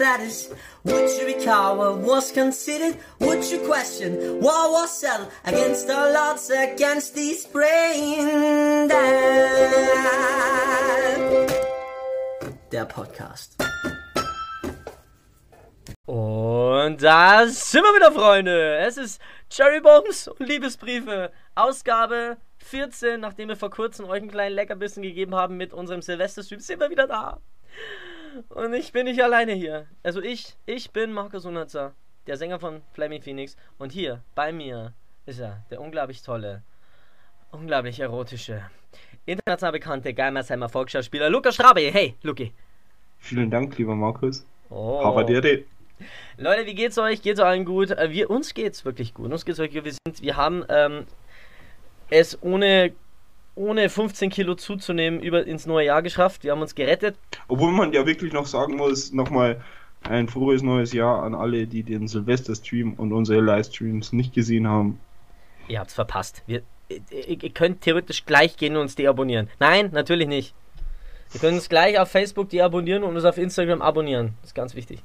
status? Would you recall what was considered? Would you question what was settled against all odds, against these brain? Der Podcast. Und da sind wir wieder, Freunde. Es ist Cherry Bombs und Liebesbriefe. Ausgabe 14, nachdem wir vor kurzem euch einen kleinen Leckerbissen gegeben haben mit unserem Silvesterstream, sind wir wieder da. Und ich bin nicht alleine hier. Also ich, ich bin Markus Unatzer, der Sänger von Flaming Phoenix. Und hier bei mir ist er, der unglaublich tolle, unglaublich erotische, international bekannte Geimersheimer Volksschauspieler Lukas Strabe. Hey, Luki. Vielen Dank, lieber Markus. Oh. Habadere. Leute, wie geht's euch? Geht's allen gut? Äh, Wir, uns geht's wirklich gut. Uns geht's wirklich gut. Wir, sind, wir haben ähm, es ohne, ohne 15 Kilo zuzunehmen über ins neue Jahr geschafft. Wir haben uns gerettet. Obwohl man ja wirklich noch sagen muss, nochmal ein frohes neues Jahr an alle, die den Silvester-Stream und unsere Livestreams nicht gesehen haben. Ihr habt's verpasst. Wir, ihr, ihr könnt theoretisch gleich gehen und uns deabonnieren. Nein, natürlich nicht. Ihr könnt uns gleich auf Facebook deabonnieren und uns auf Instagram abonnieren. Das ist ganz wichtig.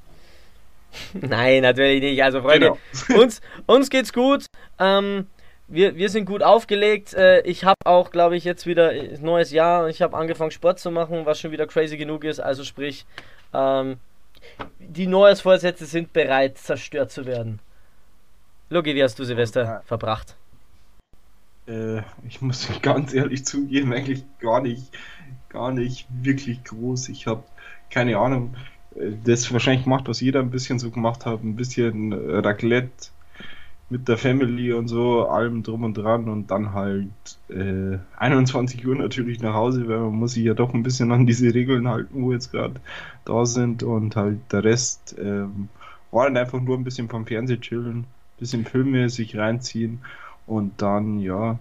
Nein, natürlich nicht. Also Freunde, Genau. uns, uns geht's gut. Ähm, wir, wir sind gut aufgelegt. Äh, ich habe auch, glaube ich, jetzt wieder neues Jahr. Ich habe angefangen Sport zu machen, was schon wieder crazy genug ist. Also sprich, ähm, die Neujahrsvorsätze sind bereit, zerstört zu werden. Logi, wie hast du Silvester verbracht? Äh, ich muss ganz ehrlich zugeben, eigentlich gar nicht, gar nicht wirklich groß. Ich habe keine Ahnung, äh, das wahrscheinlich gemacht, was jeder ein bisschen so gemacht hat, ein bisschen äh, Raclette mit der Family und so, allem drum und dran und dann halt äh, 21 Uhr natürlich nach Hause, weil man muss sich ja doch ein bisschen an diese Regeln halten, wo jetzt gerade da sind und halt der Rest ähm, war dann einfach nur ein bisschen vom Fernseh chillen, bisschen Filme sich reinziehen und dann, ja,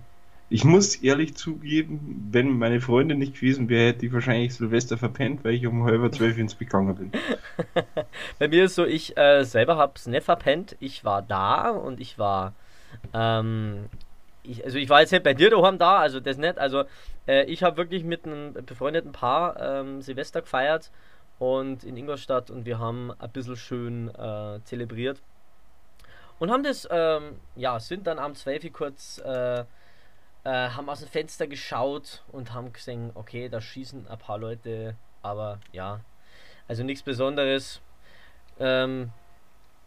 ich muss ehrlich zugeben, wenn meine Freundin nicht gewesen wäre, hätte ich wahrscheinlich Silvester verpennt, weil ich um halb zwölf ins Bett gegangen bin. Bei mir ist so, ich äh, selber hab's nicht verpennt. Ich war da und ich war, ähm, ich, also ich war jetzt nicht bei dir daheim da, also das nicht. Also äh, ich habe wirklich mit einem befreundeten Paar ähm, Silvester gefeiert und in Ingolstadt und wir haben ein bisschen schön äh, zelebriert. Und haben das, ähm, ja, sind dann am 12 Uhr kurz, äh, äh, haben aus dem Fenster geschaut und haben gesehen, okay, da schießen ein paar Leute, aber ja, also nichts Besonderes. Ähm,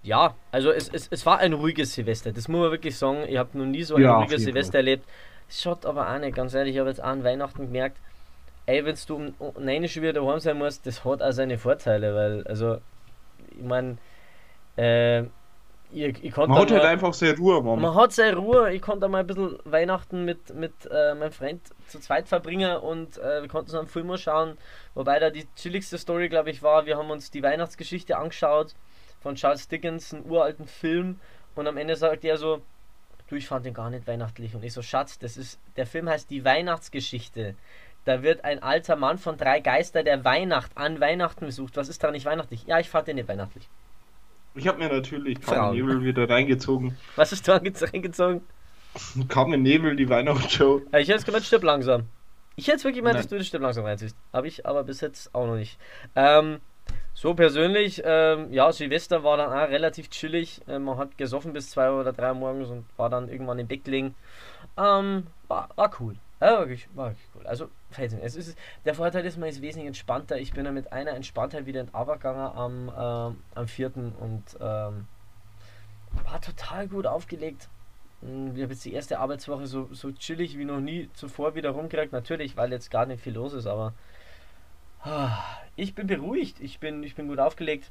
ja, also es, es, es war ein ruhiges Silvester, das muss man wirklich sagen. Ich habe noch nie so ein Ja, ruhiges Silvester erlebt. Es schaut aber auch nicht, ganz ehrlich, ich habe jetzt an Weihnachten gemerkt, ey, wenn du um um 9 Uhr schon wieder daheim sein musst, das hat auch seine Vorteile, weil, also, ich meine, äh, ich, ich konnte Man hat mal- halt einfach sehr Ruhe, Mann. man hat seine Ruhe. Ich konnte mal ein bisschen Weihnachten mit, mit äh, meinem Freund zu zweit verbringen und äh, wir konnten so einen Film schauen. Wobei da die chilligste Story, glaube ich, war, wir haben uns die Weihnachtsgeschichte angeschaut von Charles Dickens, einen uralten Film. Und am Ende sagt er so, du, ich fand den gar nicht weihnachtlich. Und ich so, Schatz, das ist, der Film heißt Die Weihnachtsgeschichte. Da wird ein alter Mann von drei Geister der Weihnacht an Weihnachten besucht. Was ist da nicht weihnachtlich? Ja, ich fand den nicht weihnachtlich. Ich habe mir natürlich. Carmen Nebel wieder reingezogen. Was ist da reingezogen? Carmen Nebel, die Weihnachtsshow. Ja, Ich hätte jetzt gemeint, stirb langsam. Ich hätte wirklich gemeint, dass du das stirb langsam reinziehst. Habe ich aber bis jetzt auch noch nicht. Ähm, so persönlich, ähm, ja, Silvester war dann auch relativ chillig. Ähm, man hat gesoffen bis zwei oder drei Uhr morgens und war dann irgendwann im Bett gelegen. Ähm, war, war cool. Ja, wirklich, wirklich cool. Also. Es ist, der Vorteil ist, man ist wesentlich entspannter. Ich bin ja mit einer Entspanntheit wieder in gegangen am, ähm, am 4. und ähm, war total gut aufgelegt. Mm, Ich habe jetzt die erste Arbeitswoche so, so chillig wie noch nie zuvor wieder rumgekriegt. Natürlich, weil jetzt gar nicht viel los ist, aber ah, ich bin beruhigt. Ich bin, ich bin gut aufgelegt.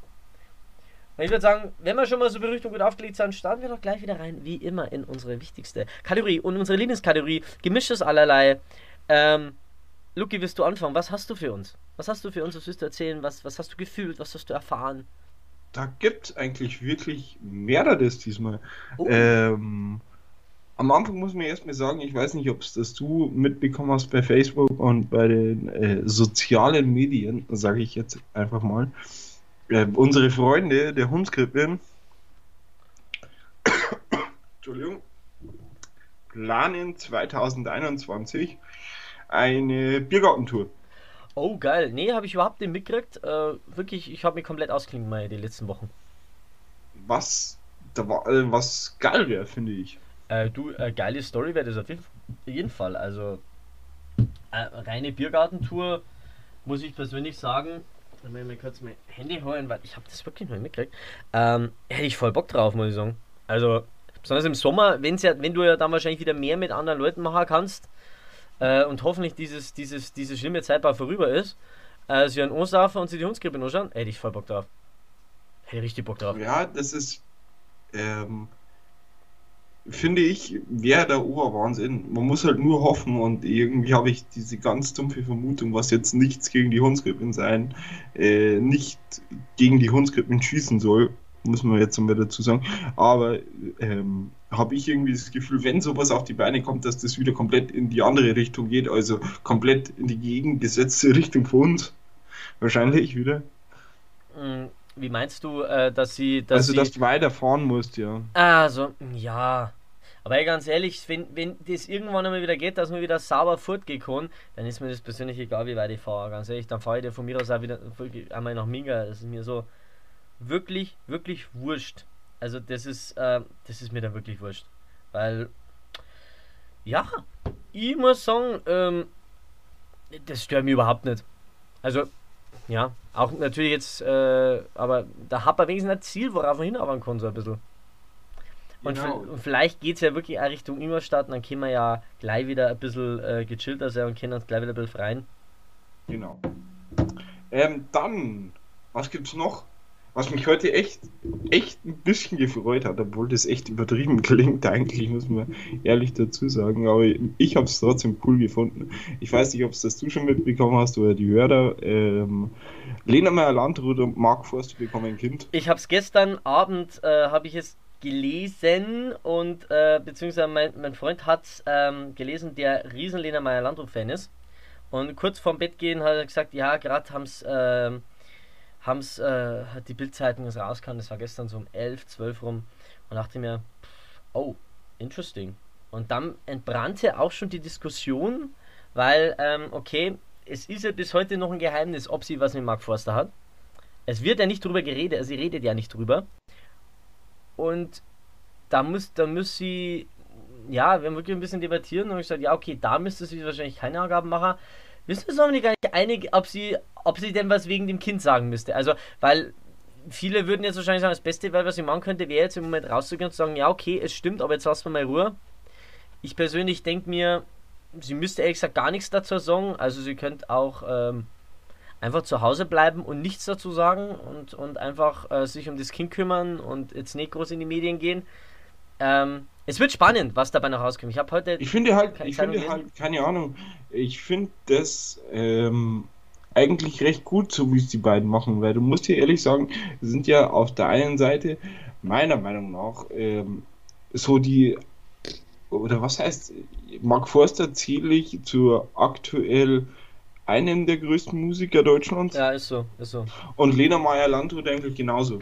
Ich würde sagen, wenn wir schon mal so und gut aufgelegt sind, starten wir doch gleich wieder rein, wie immer, in unsere wichtigste Kategorie und unsere Lieblingskategorie, gemischtes allerlei. Ähm, Luki, willst du anfangen? Was hast du für uns? Was hast du für uns? Was willst du erzählen? Was, was hast du gefühlt? Was hast du erfahren? Da gibt eigentlich wirklich mehreres diesmal. Oh. Ähm, am Anfang muss man erstmal sagen, ich weiß nicht, ob es das du mitbekommen hast bei Facebook und bei den äh, sozialen Medien, sage ich jetzt einfach mal. Äh, unsere Freunde der Hundskrippe, Entschuldigung, planen 2021 eine Biergartentour. Oh, geil. Nee, habe ich überhaupt nicht mitgekriegt. Äh, wirklich, ich habe mich komplett ausklingen mal die letzten Wochen. Was, da war, äh, was geil wäre, finde ich. Äh, du, äh, geile Story wäre das auf jeden Fall. Also, äh, reine Biergartentour, muss ich persönlich sagen. Dann will ich mir kurz mein Handy holen, weil ich habe das wirklich noch nicht mitgekriegt. Ähm, hätte ich voll Bock drauf, muss ich sagen. Also, besonders im Sommer, wenn's ja, wenn du ja dann wahrscheinlich wieder mehr mit anderen Leuten machen kannst äh, und hoffentlich dieses, dieses, diese schlimme Zeit bald vorüber ist, äh, sie einen ansaufen und sie die Hundskrippe anschauen, hätte ich voll Bock drauf. Hätte ich richtig Bock drauf. Ja, das ist, ähm, finde ich, wäre der Oberwahnsinn. Man muss halt nur hoffen und irgendwie habe ich diese ganz dumpfe Vermutung, was jetzt nichts gegen die Hundskrippen sein, äh, nicht gegen die Hundskrippen schießen soll, muss man jetzt mal dazu sagen. Aber ähm, habe ich irgendwie das Gefühl, wenn sowas auf die Beine kommt, dass das wieder komplett in die andere Richtung geht, also komplett in die gegengesetzte Richtung von uns. Wahrscheinlich wieder. Mm, Wie meinst du, äh, dass sie. Dass also, sie, dass du weiterfahren musst, ja. Also, ja. Aber ey, ganz ehrlich, wenn, wenn das irgendwann einmal wieder geht, dass man wieder sauber fortgehen kann, dann ist mir das persönlich egal, wie weit ich fahre. Ganz ehrlich, dann fahre ich dir von mir aus auch wieder einmal nach Minga. Das ist mir so wirklich, wirklich wurscht. Also das ist, äh, das ist mir dann wirklich wurscht. Weil, ja, ich muss sagen, ähm, das stört mich überhaupt nicht. Also, ja, auch natürlich jetzt, äh, aber da hat man wenigstens ein Ziel, worauf man hinarbeiten kann, so ein bisschen. Und, Genau. und vielleicht geht es ja wirklich auch Richtung Ingolstadt und dann können wir ja gleich wieder ein bisschen äh, gechillter sein und können uns gleich wieder ein bisschen freien. Genau. Ähm, dann, was gibt's noch? Was mich heute echt, echt ein bisschen gefreut hat, obwohl das echt übertrieben klingt, eigentlich, muss man ehrlich dazu sagen, aber ich habe es trotzdem cool gefunden. Ich weiß nicht, ob es das du schon mitbekommen hast oder die Hörer. Ähm, Lena Meyer-Landrut und Mark Forster bekommen ein Kind. Ich habe es gestern Abend, äh, habe ich es gelesen und äh, beziehungsweise mein, mein Freund hat ähm, gelesen, der riesen Lena Meyer Landrut-Fan ist. Und kurz vorm Bett gehen hat er gesagt, ja, gerade haben es, ähm, haben's, äh, hat die Bildzeitung das rauskam, das war gestern so um 11, 12 rum und dachte mir, oh, interesting. Und dann entbrannte auch schon die Diskussion, weil, ähm, okay, es ist ja bis heute noch ein Geheimnis, ob sie was mit Mark Forster hat. Es wird ja nicht drüber geredet, also sie redet ja nicht drüber. Und da muss, da muss sie, ja, wir haben wirklich ein bisschen debattiert und ich gesagt, ja, okay, da müsste sie wahrscheinlich keine Angaben machen. Wissen wir uns aber nicht einig, ob sie, ob sie denn was wegen dem Kind sagen müsste. Also, weil viele würden jetzt wahrscheinlich sagen, das Beste, was sie machen könnte, wäre jetzt im Moment rauszugehen und zu sagen, ja, okay, es stimmt, aber jetzt lassen wir mal Ruhe. Ich persönlich denke mir, sie müsste ehrlich gesagt gar nichts dazu sagen. Also sie könnte auch ähm, einfach zu Hause bleiben und nichts dazu sagen und, und einfach äh, sich um das Kind kümmern und jetzt nicht groß in die Medien gehen. Ähm, es wird spannend, was dabei noch rauskommt. Ich habe heute. Ich finde halt, Keine ich finde halt, keine Ahnung, ich finde das ähm, eigentlich recht gut, so wie es die beiden machen, weil du musst dir ehrlich sagen, sind ja auf der einen Seite meiner Meinung nach ähm, so die, oder was heißt, Mark Forster zähle ich zur aktuell einem der größten Musiker Deutschlands Ja, ist so, ist so. und Lena Meyer-Landrut eigentlich genauso.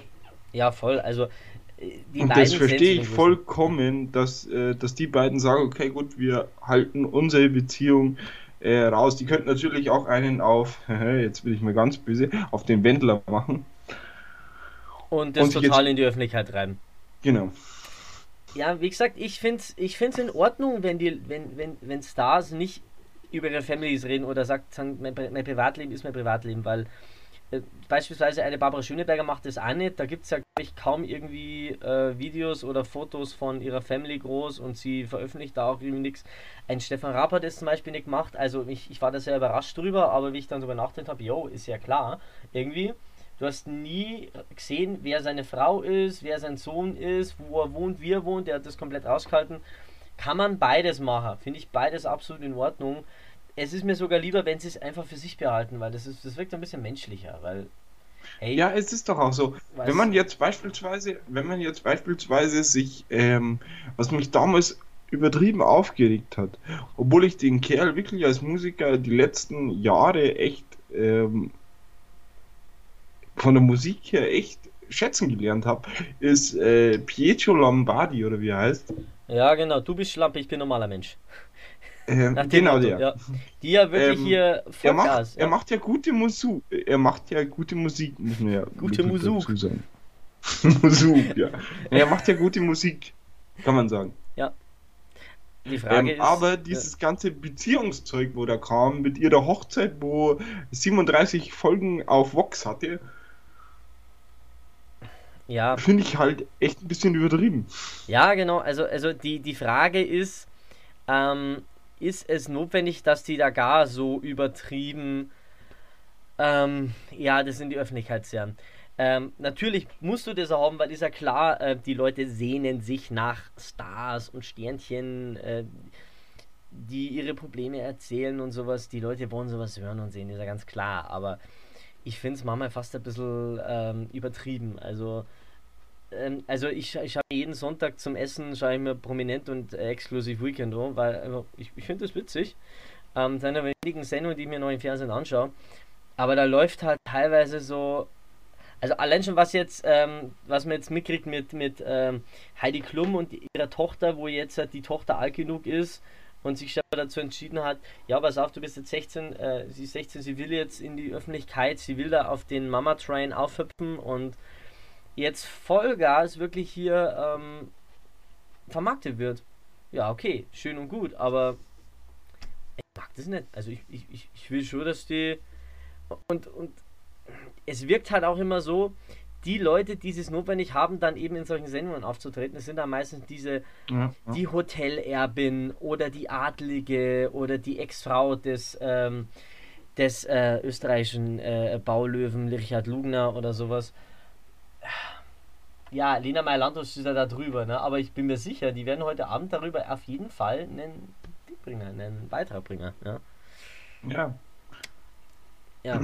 Ja, voll. Also äh, die Und das verstehe ich vollkommen, dass, äh, dass die beiden sagen, okay, gut, wir halten unsere Beziehung äh, raus. Die könnten natürlich auch einen auf, jetzt bin ich mal ganz böse, auf den Wendler machen. Und das und total jetzt- in die Öffentlichkeit treiben. Genau. Ja, wie gesagt, ich finde es ich find's in Ordnung, wenn, die, wenn, wenn, wenn Stars nicht über ihre Families reden oder sagt, sagen, mein, mein Privatleben ist mein Privatleben, weil beispielsweise eine Barbara Schöneberger macht das auch nicht. Da gibt es ja ich, kaum irgendwie äh, Videos oder Fotos von ihrer Family groß und sie veröffentlicht da auch irgendwie nichts. Ein Stefan Raab hat das zum Beispiel nicht gemacht. Also ich, ich war da sehr überrascht drüber, aber wie ich dann darüber nachgedacht habe, jo, ist ja klar, irgendwie. Du hast nie gesehen, wer seine Frau ist, wer sein Sohn ist, wo er wohnt, wie er wohnt. Der hat das komplett rausgehalten. Kann man beides machen. Finde ich beides absolut in Ordnung. Es ist mir sogar lieber, wenn sie es einfach für sich behalten, weil das, ist, das wirkt ein bisschen menschlicher. Weil, hey, Ja, es ist doch auch so. Wenn man jetzt beispielsweise, wenn man jetzt beispielsweise sich, ähm, was mich damals übertrieben aufgeregt hat, obwohl ich den Kerl wirklich als Musiker die letzten Jahre echt ähm, von der Musik her echt schätzen gelernt habe, ist äh, Pietro Lombardi oder wie er heißt. ja genau, du bist Schlampe, ich bin normaler Mensch. Ähm, genau Motto, der. Ja. Die ja wirklich Ähm, hier Er Vollgas. macht, ja. er macht ja gute Musik. Er macht ja gute Musik, muss man ja Gute Musik. sagen. Musik, ja. Er macht ja gute Musik, kann man sagen. Die Frage Ähm, ist. aber dieses ganze Beziehungszeug, wo da kam, mit ihrer Hochzeit, wo 37 Folgen auf Vox hatte, ja, finde ich halt echt ein bisschen übertrieben. ja, genau. Also, also die, die Frage ist, ähm, ist es notwendig, dass die da gar so übertrieben, ähm, ja, das in die Öffentlichkeit zerren? Ähm, natürlich musst du das haben, weil ist ja klar, äh, die Leute sehnen sich nach Stars und Sternchen, äh, die ihre Probleme erzählen und sowas. Die Leute wollen sowas hören und sehen, ist ja ganz klar. Aber ich finde es manchmal fast ein bisschen ähm, übertrieben. Also, ähm, also ich, ich habe jeden Sonntag zum Essen, schaue ich mir Prominent und äh, Exklusiv Weekend an, weil also, ich, ich finde das witzig. Ähm, das ist eine der wenigen Sendungen, die ich mir noch im Fernsehen anschaue. Aber da läuft halt teilweise so also allein schon was jetzt, ähm, was man jetzt mitkriegt mit, mit ähm, Heidi Klum und ihrer Tochter, wo jetzt halt die Tochter alt genug ist und sich selber dazu entschieden hat, ja, pass auf, du bist jetzt 16, äh, sie ist 16, sie will jetzt in die Öffentlichkeit, sie will da auf den Mama-Train aufhüpfen und jetzt Vollgas wirklich hier ähm, vermarktet wird. Ja, okay, schön und gut, aber ich mag das nicht. Also ich, ich, ich- will schon, dass die und, und es wirkt halt auch immer so, die Leute, die es notwendig haben, dann eben in solchen Sendungen aufzutreten, das sind dann meistens diese, Ja, die Hotelerbin oder die Adlige oder die Ex-Frau des, ähm, des äh, österreichischen äh, Baulöwen Richard Lugner oder sowas. Ja, Lena Meyer-Landrut ist ja da drüber, ne? aber ich bin mir sicher, die werden heute Abend darüber auf jeden Fall einen Ding bringen, einen Beitrag bringen. Ja. ja. ja.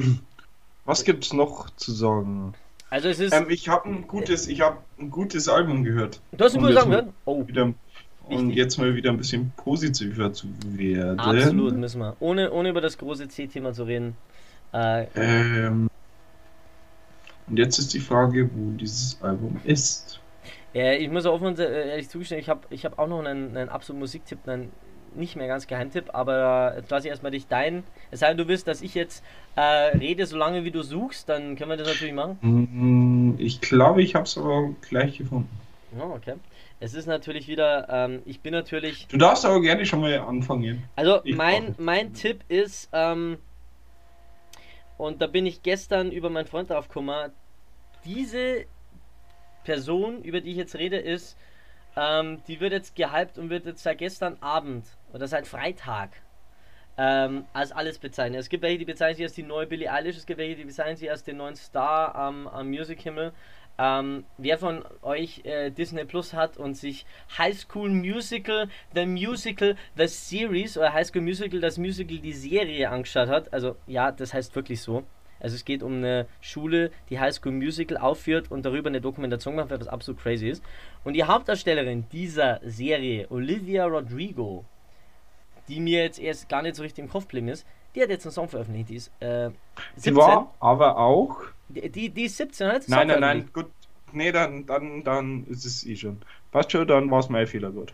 Was gibt's noch zu sagen? Also es ist. Ähm, ich habe ein gutes, ich habe ein gutes Album gehört. du hast ein gutes mal gehört? Oh, Wieder, und jetzt mal wieder ein bisschen positiver zu werden. absolut müssen wir. Ohne, ohne über das große C-Thema zu reden. Äh, Ähm, und jetzt ist die Frage, wo dieses Album ist. äh, ich muss offen und äh, ehrlich zugestehen, ich habe ich hab auch noch einen, einen absoluten Musiktipp, einen nicht mehr ganz Geheimtipp, aber jetzt lasse ich erstmal dich deinen. Es sei denn, du willst, dass ich jetzt äh, rede, solange wie du suchst, dann können wir das natürlich machen. Hm, Ich glaube, ich habe es aber gleich gefunden. Oh, okay. Es ist natürlich wieder, ähm, ich bin natürlich Du darfst aber gerne schon mal anfangen. Also Ich mein, mein Tipp ist, ähm, und da bin ich gestern über meinen Freund drauf gekommen, diese Person, über die ich jetzt rede, ist, ähm, die wird jetzt gehypt und wird jetzt seit gestern Abend oder seit Freitag ähm, als alles bezeichnet. Es gibt welche, die bezeichnen sie als die neue Billie Eilish, es gibt welche, die bezeichnen sie als den neuen Star am, am Music-Himmel. Ähm, wer von euch äh, Disney Plus hat und sich High School Musical, The Musical, The Series oder High School Musical, das Musical, die Serie angeschaut hat, also ja, das heißt wirklich so. Also es geht um eine Schule, die High School Musical aufführt und darüber eine Dokumentation macht, was absolut crazy ist. Und die Hauptdarstellerin dieser Serie, Olivia Rodrigo, die mir jetzt erst gar nicht so richtig im Kopf geblieben ist, die hat jetzt einen Song veröffentlicht, die ist äh, 17. Sie war aber auch. Die, die, ist 17, hat einen Song Nein, nein, nein, gut. Nee, dann, dann, dann ist es eh schon. Passt schon, dann war es mein Fehler, gut.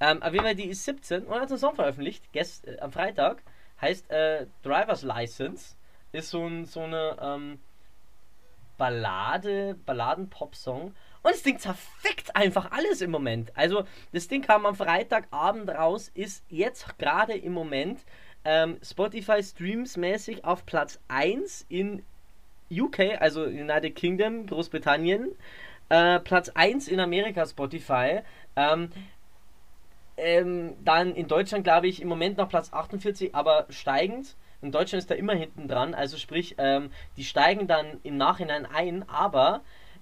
Ähm, auf jeden Fall, die ist 17 und hat einen Song veröffentlicht, gest, äh, am Freitag. Heißt äh, Driver's License. Ist so, ein, so eine ähm, Ballade, Balladen-Pop-Song. Und das Ding zerfickt einfach alles im Moment. Also, das Ding kam am Freitagabend raus, ist jetzt gerade im Moment ähm, Spotify Streams mäßig auf Platz 1 in UK, also United Kingdom, Großbritannien. Äh, Platz 1 in Amerika Spotify. Ähm, ähm, dann in Deutschland, glaube ich, im Moment noch Platz 48, aber steigend. In Deutschland ist da immer hinten dran, also sprich, ähm, die steigen dann im Nachhinein ein, aber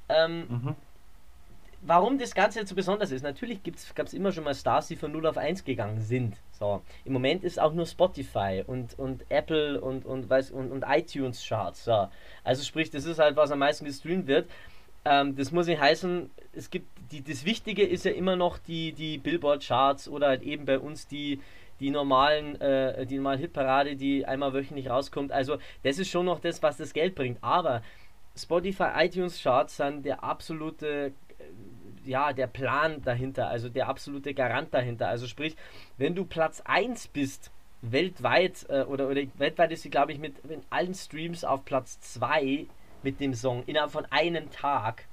ähm, Mhm. Warum das Ganze jetzt so besonders ist, natürlich gab es immer schon mal Stars, die von 0 auf 1 gegangen sind. So, im Moment ist auch nur Spotify und, und Apple und, und, weiß, und, und iTunes Charts. So. Also sprich, das ist halt, was am meisten gestreamt wird. Ähm, das muss nicht heißen, es gibt die, das Wichtige ist ja immer noch die, die Billboard-Charts oder halt eben bei uns die, die normalen, äh, die normale Hitparade, die einmal wöchentlich rauskommt. Also das ist schon noch das, was das Geld bringt. Aber Spotify, iTunes Charts sind der absolute äh, ja, der Plan dahinter, also der absolute Garant dahinter. Also sprich, wenn du Platz 1 bist, weltweit, äh, oder, oder weltweit ist sie, glaube ich, mit, mit allen Streams auf Platz 2 mit dem Song innerhalb von einem Tag,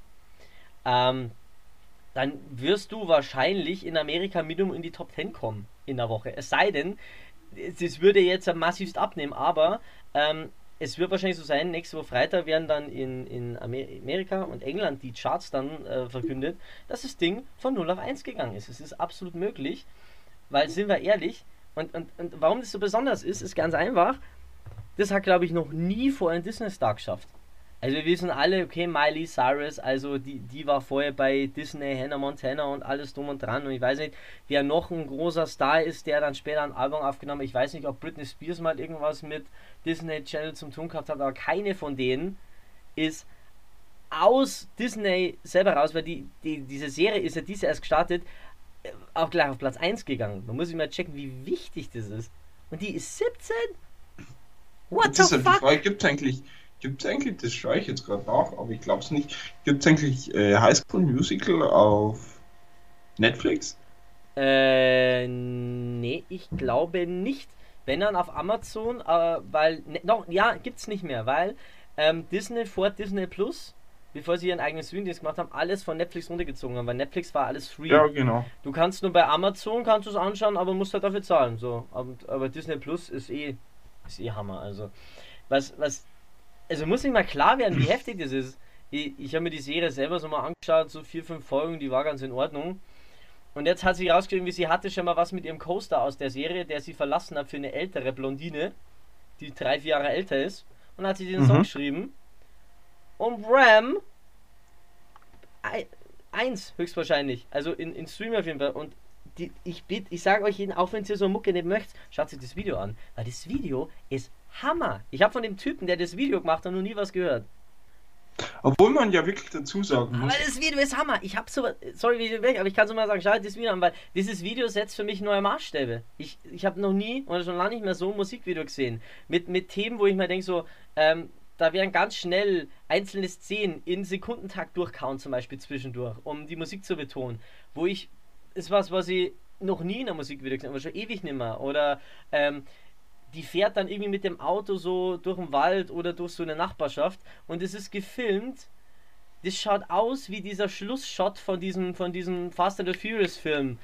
ähm, dann wirst du wahrscheinlich in Amerika Minimum in die Top 10 kommen in der Woche. Es sei denn, es würde jetzt massivst abnehmen, aber ähm, es wird wahrscheinlich so sein, nächste Woche Freitag werden dann in, in Amerika und England die Charts dann äh, verkündet, dass das Ding von 0 auf 1 gegangen ist. Es ist absolut möglich, weil, sind wir ehrlich, und, und, und warum das so besonders ist, ist ganz einfach, das hat, glaube ich, noch nie vor ein Disney-Star geschafft. Also wir wissen alle, okay, Miley Cyrus, also die, die war vorher bei Disney, Hannah Montana und alles drum und dran. Und ich weiß nicht, wer noch ein großer Star ist, der dann später ein Album aufgenommen hat. Ich weiß nicht, ob Britney Spears mal irgendwas mit Disney Channel zum tun gehabt hat, aber keine von denen ist aus Disney selber raus, weil die, die, diese Serie ist ja diese erst gestartet, äh, auch gleich auf Platz 1 gegangen. Man muss sich mal checken, wie wichtig das ist. Und die ist 17? What the fuck? Gibt es eigentlich Gibt es eigentlich, das schaue ich jetzt gerade nach, aber ich glaube es nicht, gibt es eigentlich äh, High School Musical auf Netflix? Äh, nee, ich glaube nicht. Wenn dann auf Amazon, äh, weil, ne, noch, ja, gibt es nicht mehr, weil ähm, Disney vor Disney Plus, bevor sie ihren eigenen Streamdienst gemacht haben, alles von Netflix runtergezogen haben, weil Netflix war alles free. Ja, genau. Du kannst nur bei Amazon, kannst du es anschauen, aber musst halt dafür zahlen, so. Aber, aber Disney Plus ist eh, ist eh Hammer, also. Was, was also muss nicht mal klar werden, wie heftig das ist. Ich, ich habe mir die Serie selber so mal angeschaut, so vier, fünf Folgen, die war ganz in Ordnung. Und jetzt hat sie rausgekriegt, wie sie hatte schon mal was mit ihrem Coaster aus der Serie, der sie verlassen hat für eine ältere Blondine, die drei, vier Jahre älter ist. Und hat sie den mhm. Song geschrieben. Und Ram eins höchstwahrscheinlich. Also in, in Stream auf jeden Fall. Und die, ich bitte, ich sage euch jeden, auch wenn ihr so Mucke nicht möchtet, schaut sich das Video an. Weil das Video ist Hammer. Ich habe von dem Typen, der das Video gemacht hat, noch nie was gehört. Obwohl man ja wirklich dazu sagen muss. Aber das Video ist Hammer. Ich habe so, sorry, aber ich kann so mal sagen, schau das Video an, weil dieses Video setzt für mich neue Maßstäbe. Ich, ich habe noch nie oder schon lange nicht mehr so ein Musikvideo gesehen. Mit, mit Themen, wo ich mir denke, so, ähm, da werden ganz schnell einzelne Szenen in Sekundentakt durchkauen, zum Beispiel zwischendurch, um die Musik zu betonen. Wo ich, ist was, was ich noch nie in einem Musikvideo gesehen habe, schon ewig nicht mehr. Oder, ähm, die fährt dann irgendwie mit dem Auto so durch den Wald oder durch so eine Nachbarschaft und es ist gefilmt. Das schaut aus wie dieser Schlussshot von diesem, von diesem Fast and the Furious Film,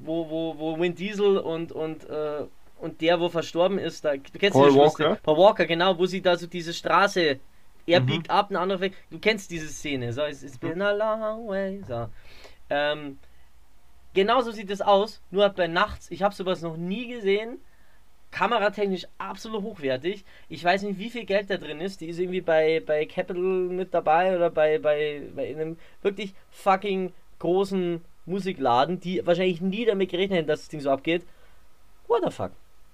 wo, wo, wo Vin Diesel und, und, äh, und der, wo verstorben ist, da, du kennst Paul Walker? Paul Walker, genau, wo sie da so diese Straße, er mhm. biegt ab, ein anderer weg. Du kennst diese Szene, so, it's, it's been a long way, so. Ähm, genauso sieht es aus, nur bei nachts, ich habe sowas noch nie gesehen kameratechnisch absolut hochwertig. Ich weiß nicht, wie viel Geld da drin ist. Die ist irgendwie bei, bei Capital mit dabei oder bei, bei, bei einem wirklich fucking großen Musikladen, die wahrscheinlich nie damit gerechnet hätten, dass das Ding so abgeht. What the fuck?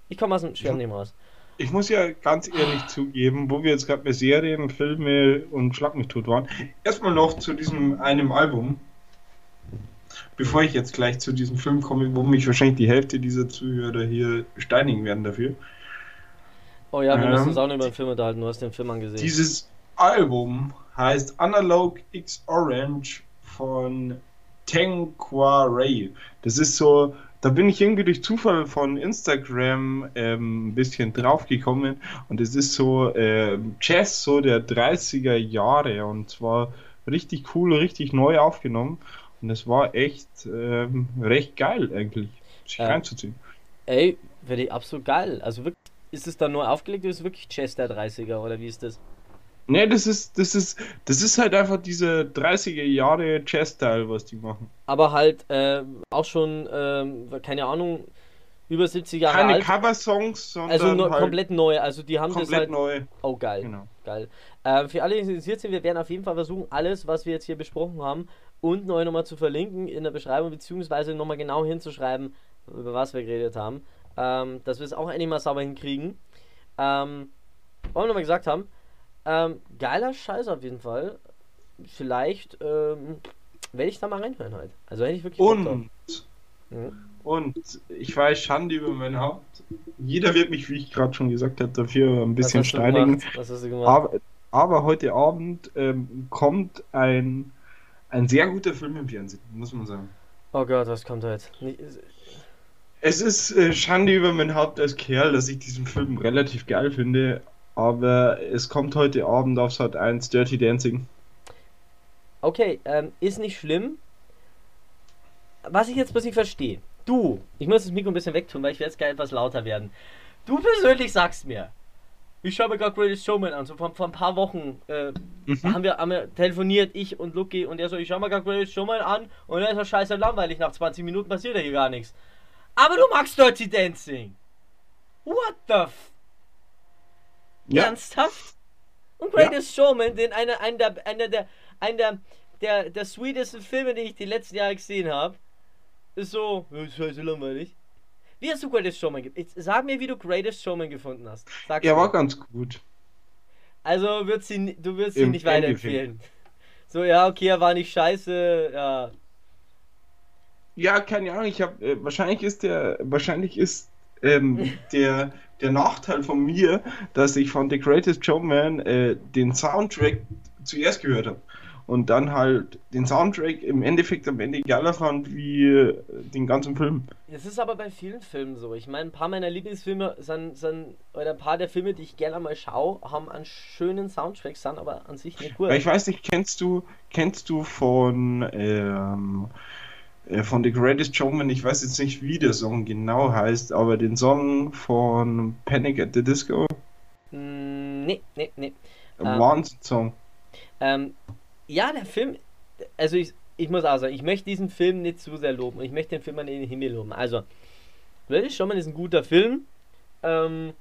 Ich komme aus dem Schwärmen raus. Ich muss ja ganz ehrlich zugeben, wo wir jetzt gerade mit Serien, Filme und Schlag mich tot waren. Erstmal noch zu diesem einem Album bevor ich jetzt gleich zu diesem Film komme, wo mich wahrscheinlich die Hälfte dieser Zuhörer hier steinigen werden dafür. Oh ja, wir ähm, müssen uns auch noch über den Film unterhalten, du hast den Film angesehen. Dieses Album heißt Analog X Orange von Tenqua Ray. Das ist so, da bin ich irgendwie durch Zufall von Instagram ähm, ein bisschen draufgekommen und es ist so äh, Jazz so der 30er Jahre und zwar richtig cool, richtig neu aufgenommen und es war echt ähm, recht geil eigentlich, sich ja. reinzuziehen. Ey, wäre die absolut geil. Also wirklich, ist es dann nur aufgelegt oder ist es wirklich Chess der 30er oder wie ist das? Nee, das ist, das ist, das ist halt einfach diese 30er Jahre Jazz-Style, was die machen. Aber halt äh, auch schon, äh, keine Ahnung, über 70 Jahre Keine alt. Keine Coversongs, sondern also no, halt komplett neu. Also die haben komplett das halt. neu. Oh geil, genau. geil. Äh, für alle, die interessiert sind, wir werden auf jeden Fall versuchen, alles, was wir jetzt hier besprochen haben, unten euch nochmal zu verlinken in der Beschreibung, beziehungsweise nochmal genau hinzuschreiben, über was wir geredet haben. Ähm, dass wir es auch endlich mal sauber hinkriegen. Ähm, wollen wir nochmal gesagt haben. Ähm, geiler Scheiß auf jeden Fall. Vielleicht ähm, werde ich da mal reinhören heute. Also hätte ich wirklich Und, mhm. und ich weiß Schande über mein Haupt. Jeder wird mich, wie ich gerade schon gesagt habe, dafür ein bisschen steinigen. Aber, aber heute Abend ähm, kommt ein ein sehr guter Film im Fernsehen, muss man sagen. Oh Gott, was kommt heute? Es ist äh, Schande über mein Haupt als Kerl, dass ich diesen Film relativ geil finde, aber es kommt heute Abend auf Sat 1 Dirty Dancing. Okay, ähm, ist nicht schlimm. Was ich jetzt bloß nicht verstehe. Du, ich muss das Mikro ein bisschen wegtun, weil ich werde jetzt gleich etwas lauter werden. Du persönlich sagst mir, ich schaue mir gerade Greatest Showman an, so vor, vor ein paar Wochen äh, mhm. haben, wir, haben wir telefoniert, ich und Lucky, und er so, ich schaue mir gerade Greatest Showman an und dann ist das scheiße langweilig, nach 20 Minuten passiert ja hier gar nichts. Aber du magst Dirty Dancing. What the f... Ja. Ernsthaft? Und Greatest ja. Showman, den einer, einer der, einer der, einer der, der, der sweetesten Filme, die ich die letzten Jahre gesehen habe, ist so, scheiße langweilig. Wie hast du Greatest Showman gefunden? Sag mir, wie du Greatest Showman gefunden hast. Sag's ja, war ganz gut. Also wird sie, du wirst sie nicht weiterempfehlen. So, ja, okay, er war nicht scheiße, ja. Ja, keine Ahnung, ich habe äh, wahrscheinlich ist der wahrscheinlich ist ähm, der der Nachteil von mir, dass ich von The Greatest Showman äh, den Soundtrack zuerst gehört habe und dann halt den Soundtrack im Endeffekt am Ende geiler fand wie äh, den ganzen Film. Das ist aber bei vielen Filmen so. Ich meine, ein paar meiner Lieblingsfilme sind, sind oder ein paar der Filme, die ich gerne mal schaue, haben einen schönen Soundtrack, sind aber an sich nicht gut. Ich weiß nicht, kennst du, kennst du von ähm, äh, von The Greatest Showman, ich weiß jetzt nicht, wie der Song genau heißt, aber den Song von Panic at the Disco? Mm, nee, nee, nee. Wahnsinn-Song. Ähm, ja, der Film, also ich, ich muss auch sagen, ich möchte diesen Film nicht zu sehr loben. Ich möchte den Film an den Himmel loben. Also, Ready schon mal ist ein guter Film. Ähm,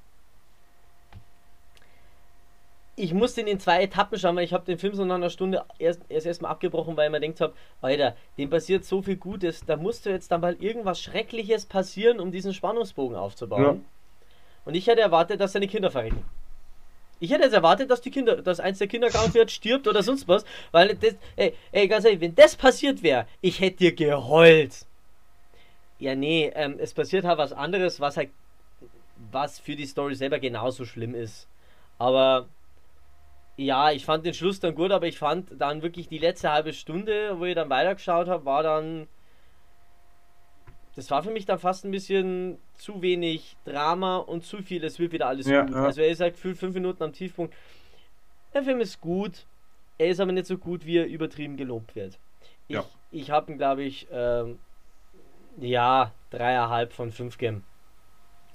ich musste in den zwei Etappen schauen, weil ich habe den Film so nach einer Stunde erst erst erstmal abgebrochen, weil man denkt habe, Alter, dem passiert so viel Gutes, da musste jetzt dann mal irgendwas Schreckliches passieren, um diesen Spannungsbogen aufzubauen. Ja. Und ich hätte erwartet, dass seine Kinder verrecken. Ich hätte jetzt erwartet, dass die Kinder, dass eins der Kinder wird, stirbt oder sonst was, weil das, ey, ey, ganz ehrlich, wenn das passiert wäre, ich hätte dir geheult. Ja, nee, ähm, es passiert halt was anderes, was halt, was für die Story selber genauso schlimm ist. Aber ja, ich fand den Schluss dann gut, aber ich fand dann wirklich die letzte halbe Stunde, wo ich dann weitergeschaut habe, war dann das war für mich dann fast ein bisschen zu wenig Drama und zu viel, es wird wieder alles ja, gut. Ja. Also er ist halt gefühlt fünf Minuten am Tiefpunkt. Der Film ist gut, er ist aber nicht so gut, wie er übertrieben gelobt wird. Ich, ja. ich habe ihn, glaube ich, ähm, ja, dreieinhalb von fünf gegeben.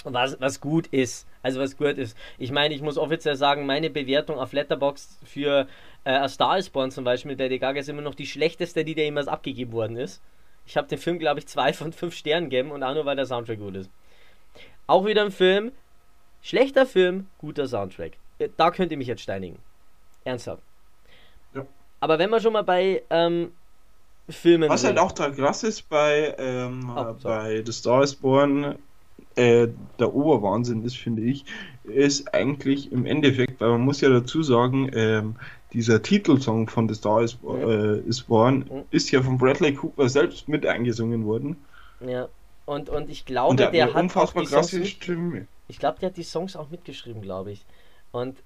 Was, was gut ist, also was gut ist. Ich meine, ich muss offiziell sagen, meine Bewertung auf Letterboxd für äh, A Star is Born zum Beispiel mit Lady Gaga ist immer noch die schlechteste, die dir jemals abgegeben worden ist. Ich habe dem Film, glaube ich, zwei von fünf Sternen gegeben und auch nur, weil der Soundtrack gut ist. Auch wieder ein Film. Schlechter Film, guter Soundtrack. Äh, da könnt ihr mich jetzt steinigen. Ernsthaft. Ja. Aber wenn man schon mal bei ähm, Filmen. Was halt auch da krass ist bei, ähm, oh, bei The Star is Born, äh, der Oberwahnsinn ist, finde ich, ist eigentlich im Endeffekt, weil man muss ja dazu sagen, ähm, dieser Titelsong von The Star is, äh, is Born mhm. ist ja von Bradley Cooper selbst mit eingesungen worden. Ja. Und, und ich glaube, und der, der hat unfassbar krasse Stimme. Ich glaube, der hat die Songs auch mitgeschrieben, glaube ich. Und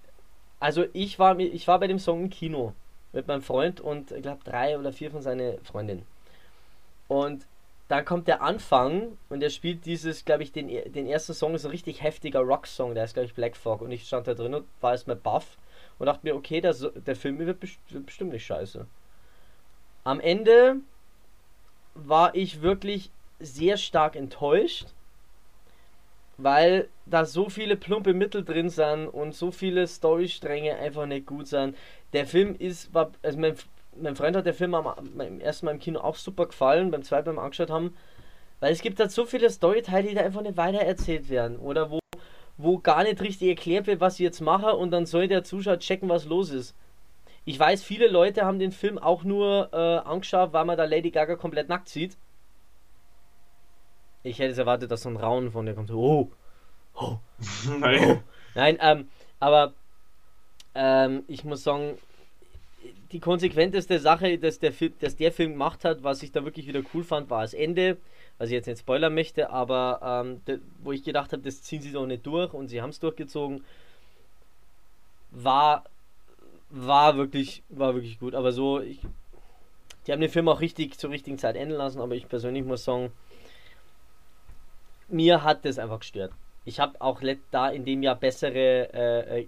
also ich war ich war bei dem Song im Kino mit meinem Freund und ich glaube drei oder vier von seinen Freundinnen. Und da kommt der Anfang und er spielt dieses, glaube ich, den, den ersten Song ist ein richtig heftiger Rock-Song, der ist, glaube ich, Black Fog. Und ich stand da drin und war erstmal baff und dachte mir, okay, das, der Film wird bestimmt nicht scheiße. Am Ende war ich wirklich sehr stark enttäuscht, weil da so viele plumpe Mittel drin sind und so viele Storystränge einfach nicht gut sind. Der Film ist, war, also mein, mein Freund hat der Film am, am ersten Mal im Kino auch super gefallen, beim zweiten Mal angeschaut haben, weil es gibt da so viele Storyteile, die da einfach nicht weitererzählt werden oder wo wo gar nicht richtig erklärt wird, was ich jetzt mache und dann soll der Zuschauer checken, was los ist. Ich weiß, viele Leute haben den Film auch nur äh, angeschaut, weil man da Lady Gaga komplett nackt sieht. Ich hätte es erwartet, dass so ein Raunen von der kommt. Oh, oh, Nein. oh. Nein, ähm, aber ähm, ich muss sagen, die konsequenteste Sache, dass der, dass der Film gemacht hat, was ich da wirklich wieder cool fand, war das Ende was ich jetzt nicht spoilern möchte, aber ähm, de, wo ich gedacht habe, das ziehen sie doch nicht durch und sie haben es durchgezogen, war, war wirklich, war wirklich gut. Aber so, ich, die haben den Film auch richtig zur richtigen Zeit enden lassen, aber ich persönlich muss sagen, mir hat das einfach gestört. Ich habe auch da in dem Jahr bessere, äh, äh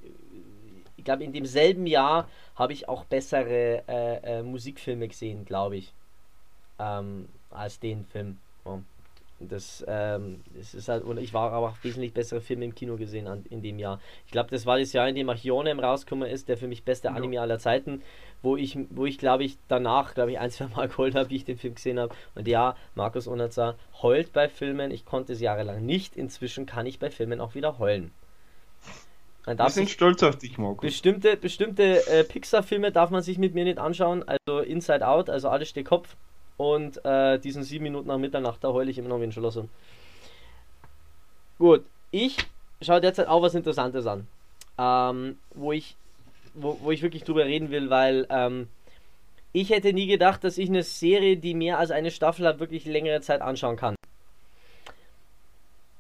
glaube in demselben Jahr habe ich auch bessere äh, äh, Musikfilme gesehen, glaube ich, ähm, als den Film. Ja. Das, ähm, das ist halt, und ich war aber auch wesentlich bessere Filme im Kino gesehen an, in dem Jahr. Ich glaube, das war das Jahr, in dem Archionem rausgekommen ist, der für mich beste Anime ja. aller Zeiten, wo ich, wo ich glaube ich, danach, glaube ich, ein, zwei Mal geheult habe, wie ich den Film gesehen habe. Und ja, Markus Onatza heult bei Filmen. Ich konnte es jahrelang nicht. Inzwischen kann ich bei Filmen auch wieder heulen. Wir sind stolz auf dich, Markus. Bestimmte, bestimmte äh, Pixar-Filme darf man sich mit mir nicht anschauen. Also Inside Out, also alles steht Kopf. Und äh, diesen sieben Minuten nach Mitternacht, da heule ich immer noch wie ein Schlosser. Gut, ich schaue derzeit auch was Interessantes an. Ähm, wo ich wo, wo ich wirklich drüber reden will, weil ähm, ich hätte nie gedacht, dass ich eine Serie, die mehr als eine Staffel hat, wirklich längere Zeit anschauen kann.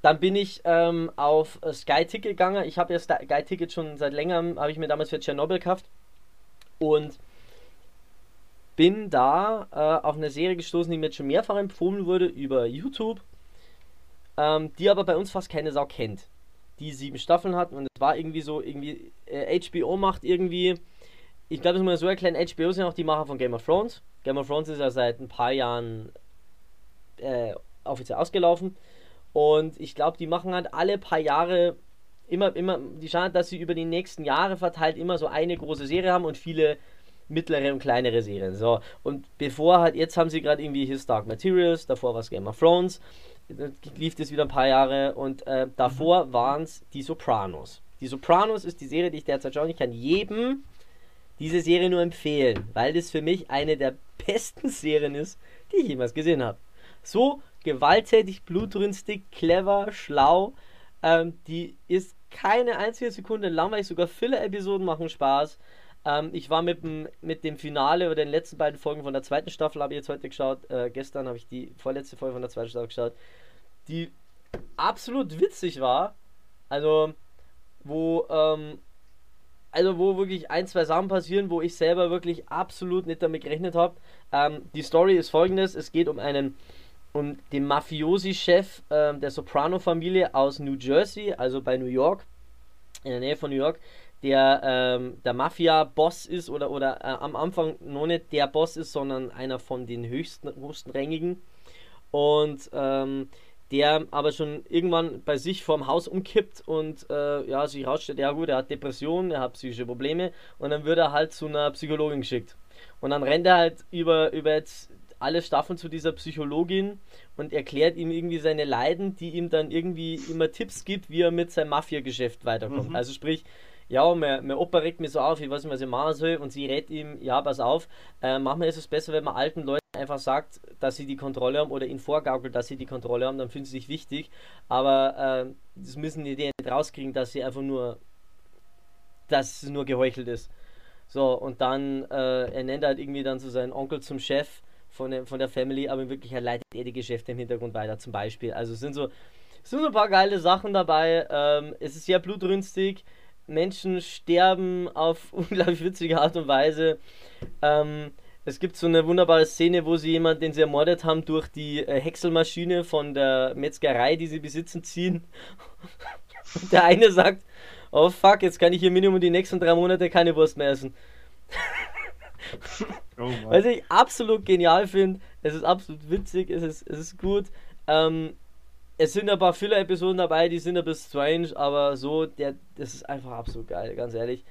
Dann bin ich ähm, auf Sky Ticket gegangen. Ich habe ja Sky Ticket schon seit längerem, habe ich mir damals für Tschernobyl gekauft. Und bin da äh, auf eine Serie gestoßen, die mir jetzt schon mehrfach empfohlen wurde über YouTube, ähm, die aber bei uns fast keine Sau kennt. Die sieben Staffeln hat und es war irgendwie so, irgendwie, äh, HBO macht irgendwie, ich glaube, das muss man so erklären, HBO sind auch die Macher von Game of Thrones. Game of Thrones ist ja seit ein paar Jahren äh, offiziell ausgelaufen und ich glaube, die machen halt alle paar Jahre immer, immer, die schauen, dass sie über die nächsten Jahre verteilt immer so eine große Serie haben und viele mittlere und kleinere Serien. So, und bevor halt, jetzt haben sie gerade irgendwie His Dark Materials, davor war es Game of Thrones, lief das wieder ein paar Jahre und äh, davor mhm. waren es die Sopranos. Die Sopranos ist die Serie, die ich derzeit schaue. Ich kann jedem diese Serie nur empfehlen, weil das für mich eine der besten Serien ist, die ich jemals gesehen habe. So gewalttätig, blutrünstig, clever, schlau. Ähm, die ist keine einzige Sekunde langweilig, sogar Filler-Episoden machen Spaß. Ähm, ich war mit dem, mit dem Finale oder den letzten beiden Folgen von der zweiten Staffel, habe ich jetzt heute geschaut. Äh, gestern habe ich die vorletzte Folge von der zweiten Staffel geschaut, die absolut witzig war. Also, wo, ähm, also wo wirklich ein, zwei Sachen passieren, wo ich selber wirklich absolut nicht damit gerechnet habe. Ähm, die Story ist folgendes: Es geht um einen, um den Mafiosi-Chef ähm, der Soprano-Familie aus New Jersey, also bei New York, in der Nähe von New York, der ähm, der Mafia-Boss ist oder, oder äh, am Anfang noch nicht der Boss ist, sondern einer von den höchsten, höchsten Rängigen. Und ähm, der aber schon irgendwann bei sich vorm Haus umkippt und äh, ja, sich rausstellt, ja gut, er hat Depressionen, er hat psychische Probleme und dann wird er halt zu einer Psychologin geschickt. Und dann rennt er halt über, über jetzt alle Staffeln zu dieser Psychologin und erklärt ihm irgendwie seine Leiden, die ihm dann irgendwie immer Tipps gibt, wie er mit seinem Mafia-Geschäft weiterkommt. Mhm. Also sprich, ja, mein, mein Opa regt mich so auf, ich weiß nicht, was ich machen soll und sie rät ihm, ja, pass auf, äh, manchmal ist es besser, wenn man alten Leuten einfach sagt, dass sie die Kontrolle haben oder ihnen vorgaukelt, dass sie die Kontrolle haben, dann fühlen sie sich wichtig, aber äh, das müssen die nicht rauskriegen, dass sie einfach nur, dass es nur geheuchelt ist. So, und dann, äh, er nennt halt irgendwie dann so seinen Onkel zum Chef von der, von der Family, aber in Wirklichkeit leitet er die Geschäfte im Hintergrund weiter, zum Beispiel. Also es sind so, es sind so ein paar geile Sachen dabei, ähm, es ist sehr blutrünstig, Menschen sterben auf unglaublich witzige Art und Weise. Ähm, es gibt so eine wunderbare Szene, wo sie jemanden, den sie ermordet haben, durch die äh, Häckselmaschine von der Metzgerei, die sie besitzen, ziehen. Und der eine sagt, oh fuck, jetzt kann ich hier Minimum die nächsten drei Monate keine Wurst mehr essen. oh Was ich absolut genial finde, es ist absolut witzig, es ist, es ist gut. Ähm, es sind ein paar Filler-Episoden dabei, die sind ein bisschen strange, aber so, der, das ist einfach absolut geil, ganz ehrlich.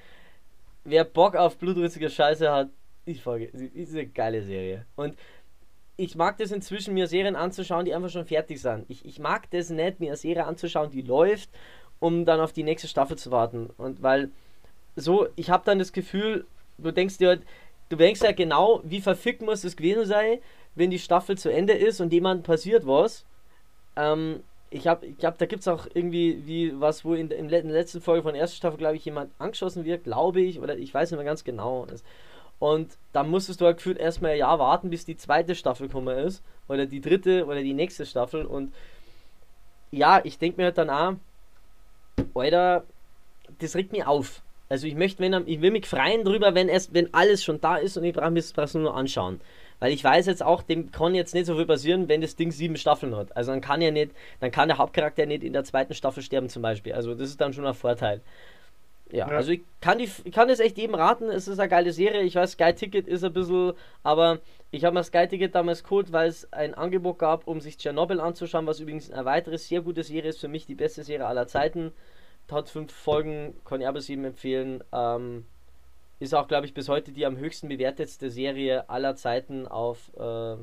Wer Bock auf blutrünstige Scheiße hat, die Folge, ist eine geile Serie. Und ich mag das inzwischen, mir Serien anzuschauen, die einfach schon fertig sind. Ich, ich mag das nicht, mir eine Serie anzuschauen, die läuft, um dann auf die nächste Staffel zu warten. Und weil so, ich habe dann das Gefühl, du denkst dir, du denkst ja genau, wie verfickt muss es gewesen sein, wenn die Staffel zu Ende ist und jemand passiert was ähm, ich habe, ich glaube, da gibt es auch irgendwie wie was, wo in, in, der letzten Folge von der ersten Staffel, glaube ich, jemand angeschossen wird, glaube ich, oder ich weiß nicht mehr ganz genau. Und da musstest du halt gefühlt erstmal ein Jahr warten, bis die zweite Staffel gekommen ist, oder die dritte oder die nächste Staffel. Und ja, ich denke mir halt dann auch, Alter, das regt mich auf. Also ich möchte, wenn ich will mich freuen drüber, wenn es, wenn alles schon da ist und ich brauche mir das nur anschauen. Weil ich weiß jetzt auch, dem kann jetzt nicht so viel passieren, wenn das Ding sieben Staffeln hat. Also dann kann ja nicht, dann kann der Hauptcharakter nicht in der zweiten Staffel sterben zum Beispiel. Also das ist dann schon ein Vorteil. Ja, ja. also ich kann, die, ich kann das echt jedem raten. Es ist eine geile Serie. Ich weiß, Sky Ticket ist ein bisschen, aber ich habe mir Sky Ticket damals geholt, weil es ein Angebot gab, um sich Tschernobyl anzuschauen, was übrigens eine weitere sehr gute Serie ist. Für mich die beste Serie aller Zeiten. Hat fünf Folgen, kann ich aber sieben empfehlen. Ähm, ist auch, glaube ich, bis heute die am höchsten bewertetste Serie aller Zeiten auf, äh,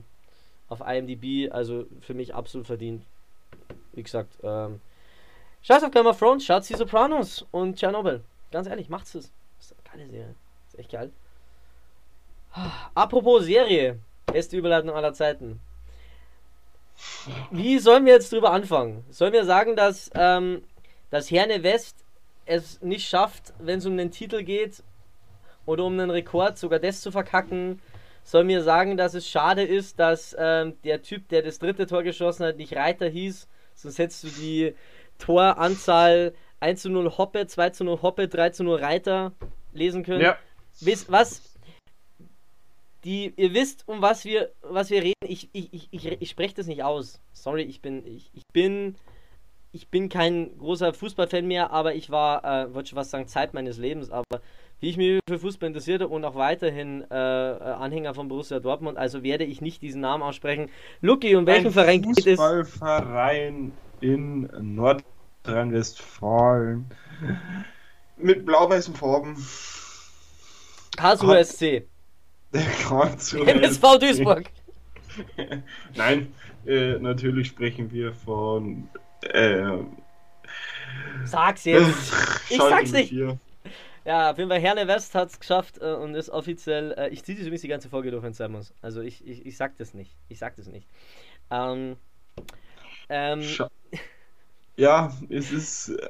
auf IMDb. Also für mich absolut verdient. Wie gesagt, ähm, schaut auf Game of Thrones, schaut die Sopranos und Tschernobyl. Ganz ehrlich, macht's es. Ist eine geile Serie. Ist echt geil. Apropos Serie. Beste Überleitung aller Zeiten. Wie sollen wir jetzt drüber anfangen? Sollen wir sagen, dass, ähm, dass Herne West es nicht schafft, wenn es um den Titel geht, oder um einen Rekord sogar das zu verkacken, soll mir sagen, dass es schade ist, dass ähm, der Typ, der das dritte Tor geschossen hat, nicht Reiter hieß. Sonst hättest du die Toranzahl 1 zu 0 Hoppe, 2 zu 0 Hoppe, 3 zu 0 Reiter lesen können. Ja. Wisst, was? Die, ihr wisst, um was wir, was wir reden. Ich, ich, ich, ich, ich spreche das nicht aus. Sorry, ich bin, ich, ich bin, ich bin kein großer Fußballfan mehr, aber ich war, äh, wollte schon was sagen, Zeit meines Lebens, aber wie ich mich für Fußball interessierte und auch weiterhin äh, äh, Anhänger von Borussia Dortmund, also werde ich nicht diesen Namen aussprechen. Lucky, um welchen Ein Verein geht es? Fußballverein in Nordrhein-Westfalen mit blau-weißen Farben. HSUSC. Der Karlsruhe. MSV Duisburg. Nein, äh, natürlich sprechen wir von. Äh, sag's jetzt. ich sag's nicht. 4. Ja, auf jeden Fall, Herne West hat es geschafft äh, und ist offiziell. Äh, ich ziehe das übrigens die ganze Folge durch, wenn es sein muss. Also ich, ich, ich sag das nicht. Ich sag das nicht. Ähm, ähm, ja, es ist äh,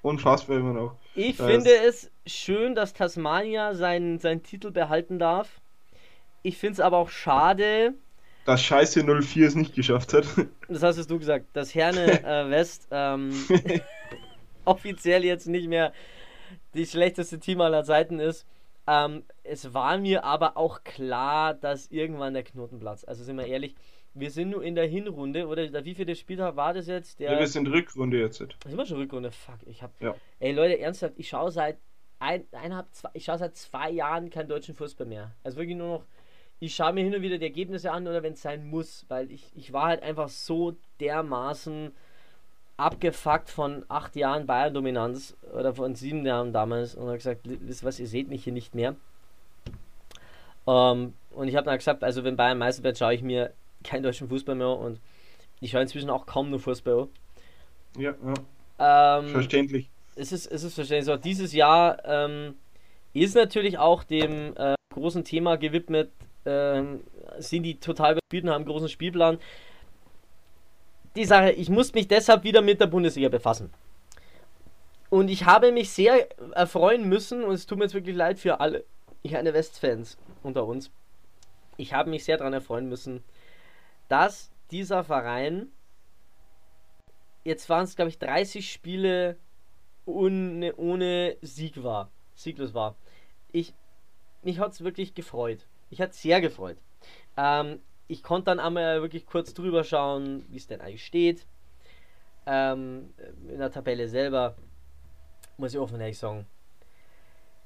unfassbar immer noch. Ich das finde es schön, dass Tasmania seinen, seinen Titel behalten darf. Ich finde es aber auch schade. Dass Scheiße 04 es nicht geschafft hat. Das hast du gesagt, dass Herne äh, West ähm, offiziell jetzt nicht mehr die schlechteste Team aller Zeiten ist. Ähm, es war mir aber auch klar, dass irgendwann der Knoten platzt. Also sind wir ehrlich, wir sind nur in der Hinrunde, oder wie viele Spieler war das jetzt? Der, ja, wir sind Rückrunde jetzt. Sind wir schon Rückrunde? Fuck, ich hab. Ja. Ey Leute, ernsthaft, ich schaue seit ein, eineinhalb, zwei, ich schaue seit zwei Jahren keinen deutschen Fußball mehr. Also wirklich nur noch, ich schaue mir hin und wieder die Ergebnisse an oder wenn es sein muss, weil ich, ich war halt einfach so dermaßen abgefuckt von acht Jahren Bayern-Dominanz oder von sieben Jahren damals und habe gesagt, wisst was, ihr seht mich hier nicht mehr. Ähm, und ich habe dann gesagt, also wenn Bayern Meister wird, schaue ich mir keinen deutschen Fußball mehr und ich schaue inzwischen auch kaum nur Fußball. Ja, ja. Ähm, verständlich. Es ist, es ist verständlich. So, dieses Jahr ähm, ist natürlich auch dem äh, großen Thema gewidmet, ähm, sind die total überspielt und haben einen großen Spielplan die Sache, ich muss mich deshalb wieder mit der Bundesliga befassen. Und ich habe mich sehr erfreuen müssen, und es tut mir jetzt wirklich leid für alle Herne West-Fans unter uns. Ich habe mich sehr daran erfreuen müssen, dass dieser Verein, jetzt waren es glaube ich 30 Spiele ohne, ohne Sieg war, sieglos war. Ich, mich hat es wirklich gefreut. Ich hat sehr gefreut. Ähm, ich konnte dann einmal wirklich kurz drüber schauen, wie es denn eigentlich steht. Ähm, in der Tabelle selber muss ich offen ehrlich sagen.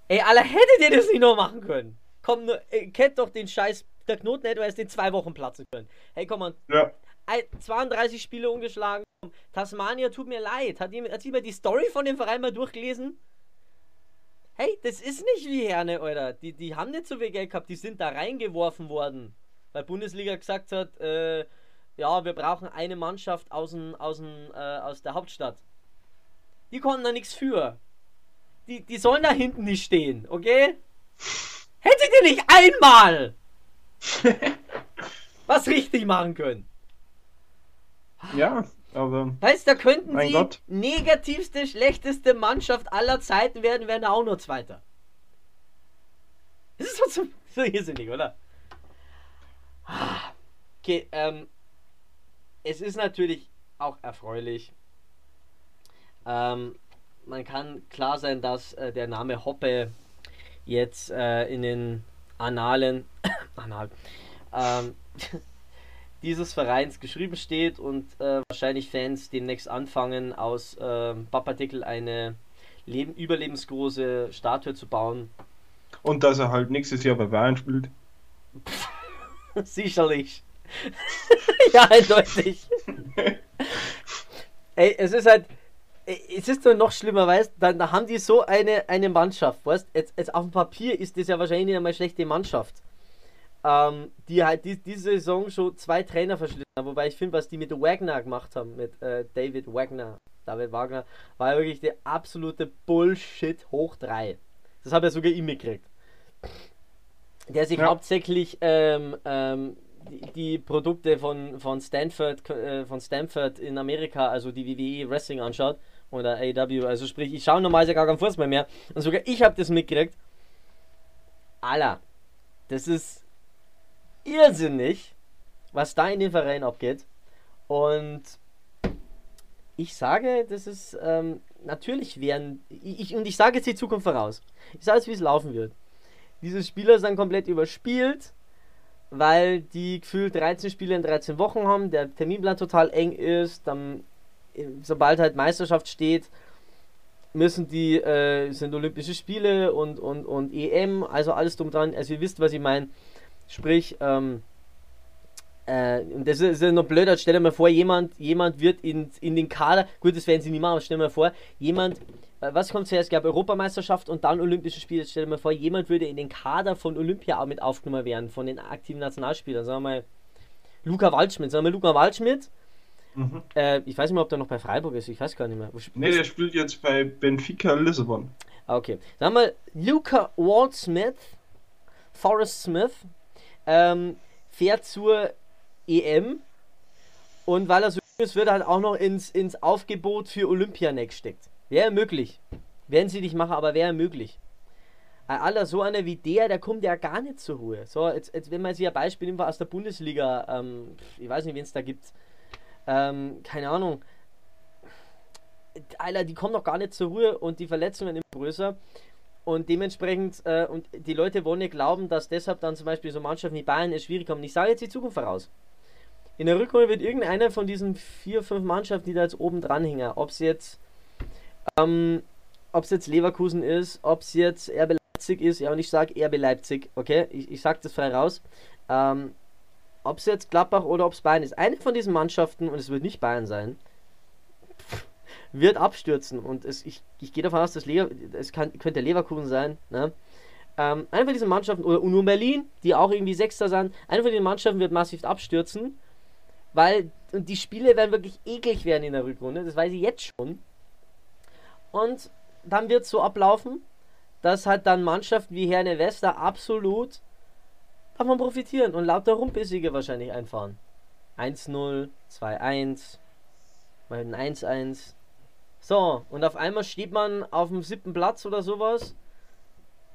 Ey, Alter, hättet ihr das nicht noch machen können? Komm, nur, ihr kennt doch den Scheiß, der Knoten hätte erst in zwei Wochen platzen können. Hey, komm mal. Ja. 32 Spiele ungeschlagen. Tasmania tut mir leid. Hat jemand, hat jemand die Story von dem Verein mal durchgelesen? Hey, das ist nicht wie Herne, Alter. Die, die haben nicht so viel Geld gehabt. Die sind da reingeworfen worden weil Bundesliga gesagt hat, äh, ja, wir brauchen eine Mannschaft aus, dem, aus, dem, äh, aus der Hauptstadt. Die konnten da nichts für. Die, die sollen da hinten nicht stehen, okay? Hättet ihr nicht einmal was richtig machen können? Ja, aber. Weißt du, da könnten sie Gott. negativste, schlechteste Mannschaft aller Zeiten werden, werden auch nur Zweiter. Das ist so, so irrsinnig, oder? Okay, ähm, es ist natürlich auch erfreulich. Ähm, man kann klar sein, dass äh, der Name Hoppe jetzt äh, in den Annalen, Anal, ähm, dieses Vereins geschrieben steht und äh, wahrscheinlich Fans demnächst anfangen, aus äh, Papadickel eine Leben, überlebensgroße Statue zu bauen. Und dass er halt nächstes Jahr bei Bayern spielt. Sicherlich. ja, eindeutig. Ey, es ist halt. Es ist doch noch schlimmer, weißt da, da haben die so eine, eine Mannschaft, weißt jetzt, jetzt auf dem Papier ist das ja wahrscheinlich nicht einmal schlechte Mannschaft. Ähm, die halt die, diese Saison schon zwei Trainer verschlissen haben, wobei ich finde, was die mit Wagner gemacht haben, mit äh, David Wagner, David Wagner, war ja wirklich der absolute Bullshit hoch 3. Das habe ja sogar ich mitgekriegt. Der sich ja. hauptsächlich ähm, ähm, die, die, Produkte von, von Stanford äh, von Stanford in Amerika, also die WWE Wrestling anschaut oder AW, also sprich, ich schaue normalerweise gar keinen Fußball mehr und sogar ich habe das mitgekriegt. Alter, das ist irrsinnig, was da in den Verein abgeht. Und ich sage, das ist ähm, natürlich werden. Ich, und ich sage jetzt die Zukunft voraus. Ich sage jetzt, wie es laufen wird. Diese Spieler sind komplett überspielt, weil die gefühlt 13 Spiele in 13 Wochen haben, der Terminplan total eng ist, dann, sobald halt Meisterschaft steht, müssen die, äh, sind Olympische Spiele und, und, und EM, also alles drum dran. Also ihr wisst, was ich meine. Sprich, ähm, äh, und das ist ja noch blöder, stell dir mal vor, jemand, jemand wird in, in den Kader, gut, das werden sie nicht machen, aber stell dir mal vor, jemand, äh, was kommt zuerst, gab Europameisterschaft und dann Olympische Spiele, stell dir mal vor, jemand würde in den Kader von Olympia auch mit aufgenommen werden, von den aktiven Nationalspielern, sagen wir mal, Luca Waldschmidt, sagen wir Luca Waldschmidt, mhm. äh, ich weiß nicht mehr, ob der noch bei Freiburg ist, ich weiß gar nicht mehr. Ne, der spielt jetzt bei Benfica Lissabon. Ah, okay, sagen wir Luca Waldsmith, Forrest Smith, ähm, fährt zur EM und weil er so ist, wird er halt auch noch ins, ins Aufgebot für Olympia next steckt. Wäre möglich. Werden sie nicht machen, aber wäre möglich. Aller so einer wie der, der kommt ja gar nicht zur Ruhe. So, jetzt, jetzt wenn man sich ein Beispiel nimmt aus der Bundesliga, ähm, ich weiß nicht, wen es da gibt, ähm, keine Ahnung. Alter, die kommen noch gar nicht zur Ruhe und die Verletzungen immer größer. Und dementsprechend, äh, und die Leute wollen nicht glauben, dass deshalb dann zum Beispiel so Mannschaften wie Bayern es schwierig haben. Ich sage jetzt die Zukunft voraus. In der Rückrunde wird irgendeiner von diesen vier, fünf Mannschaften, die da jetzt oben dran hängen, ob es jetzt, ähm, jetzt Leverkusen ist, ob es jetzt RB Leipzig ist, ja, und ich sage RB Leipzig, okay, ich, ich sage das frei raus, ähm, ob es jetzt Gladbach oder ob es Bayern ist, eine von diesen Mannschaften, und es wird nicht Bayern sein, wird abstürzen. Und es, ich, ich gehe davon aus, dass Le es kann, könnte Leverkusen sein. Ne? Ähm, eine von diesen Mannschaften, oder Union Berlin, die auch irgendwie Sechster sind, eine von diesen Mannschaften wird massiv abstürzen, weil und die Spiele werden wirklich eklig werden in der Rückrunde, das weiß ich jetzt schon. Und dann wird es so ablaufen, dass halt dann Mannschaften wie Herne Wester absolut davon profitieren und lauter Rumpelsiege wahrscheinlich einfahren. 1-0, 2-1, mal ein 1-1, so, und auf einmal steht man auf dem siebten Platz oder sowas.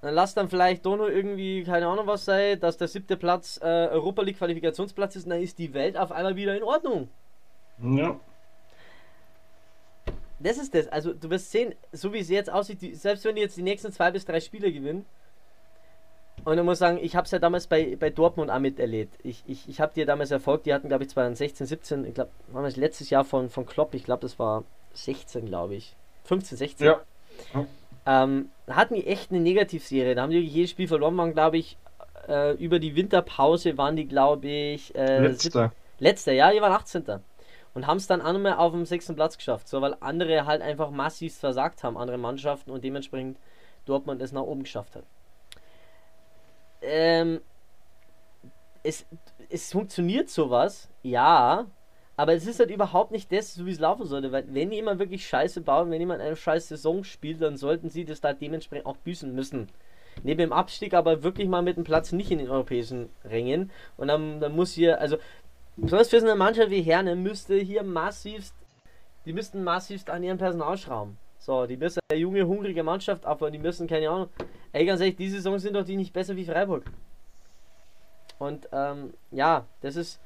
Dann lasst dann vielleicht doch nur irgendwie, keine Ahnung was sei, dass der siebte Platz äh, Europa League Qualifikationsplatz ist und dann ist die Welt auf einmal wieder in Ordnung. Ja. Das ist das. Also du wirst sehen, so wie es jetzt aussieht, die, selbst wenn die jetzt die nächsten zwei bis drei Spiele gewinnen, und ich muss sagen, ich habe es ja damals bei, bei Dortmund auch miterlebt. Ich, ich, ich habe die ja damals erfolgt, die hatten glaube ich 2016, 17, ich glaube, letztes Jahr von, von Klopp, ich glaube das war 16, glaube ich. 15, 16. Ja. Ähm, hatten die echt eine Negativserie. Da haben die jedes Spiel verloren, waren, glaube ich, äh, über die Winterpause waren die, glaube ich, äh, letzter. Letzter, ja, die waren 18. Und haben es dann auch nochmal auf dem sechsten Platz geschafft. So, weil andere halt einfach massiv versagt haben, andere Mannschaften und dementsprechend Dortmund es nach oben geschafft hat. Ähm, es, es funktioniert sowas, ja, aber es ist halt überhaupt nicht das, so wie es laufen sollte, weil wenn jemand wirklich Scheiße baut, wenn jemand eine scheiß Saison spielt, dann sollten sie das da dementsprechend auch büßen müssen. Neben dem Abstieg aber wirklich mal mit dem Platz nicht in den europäischen Rängen. Und dann, dann muss hier, also besonders für so eine Mannschaft wie Herne müsste hier massivst, die müssten massivst an ihren Personal schrauben. So, die müssen eine junge, hungrige Mannschaft abbauen, die müssen, keine Ahnung. Ey, ganz ehrlich, diese Saison sind doch die nicht besser wie Freiburg. Und ähm, ja, das ist,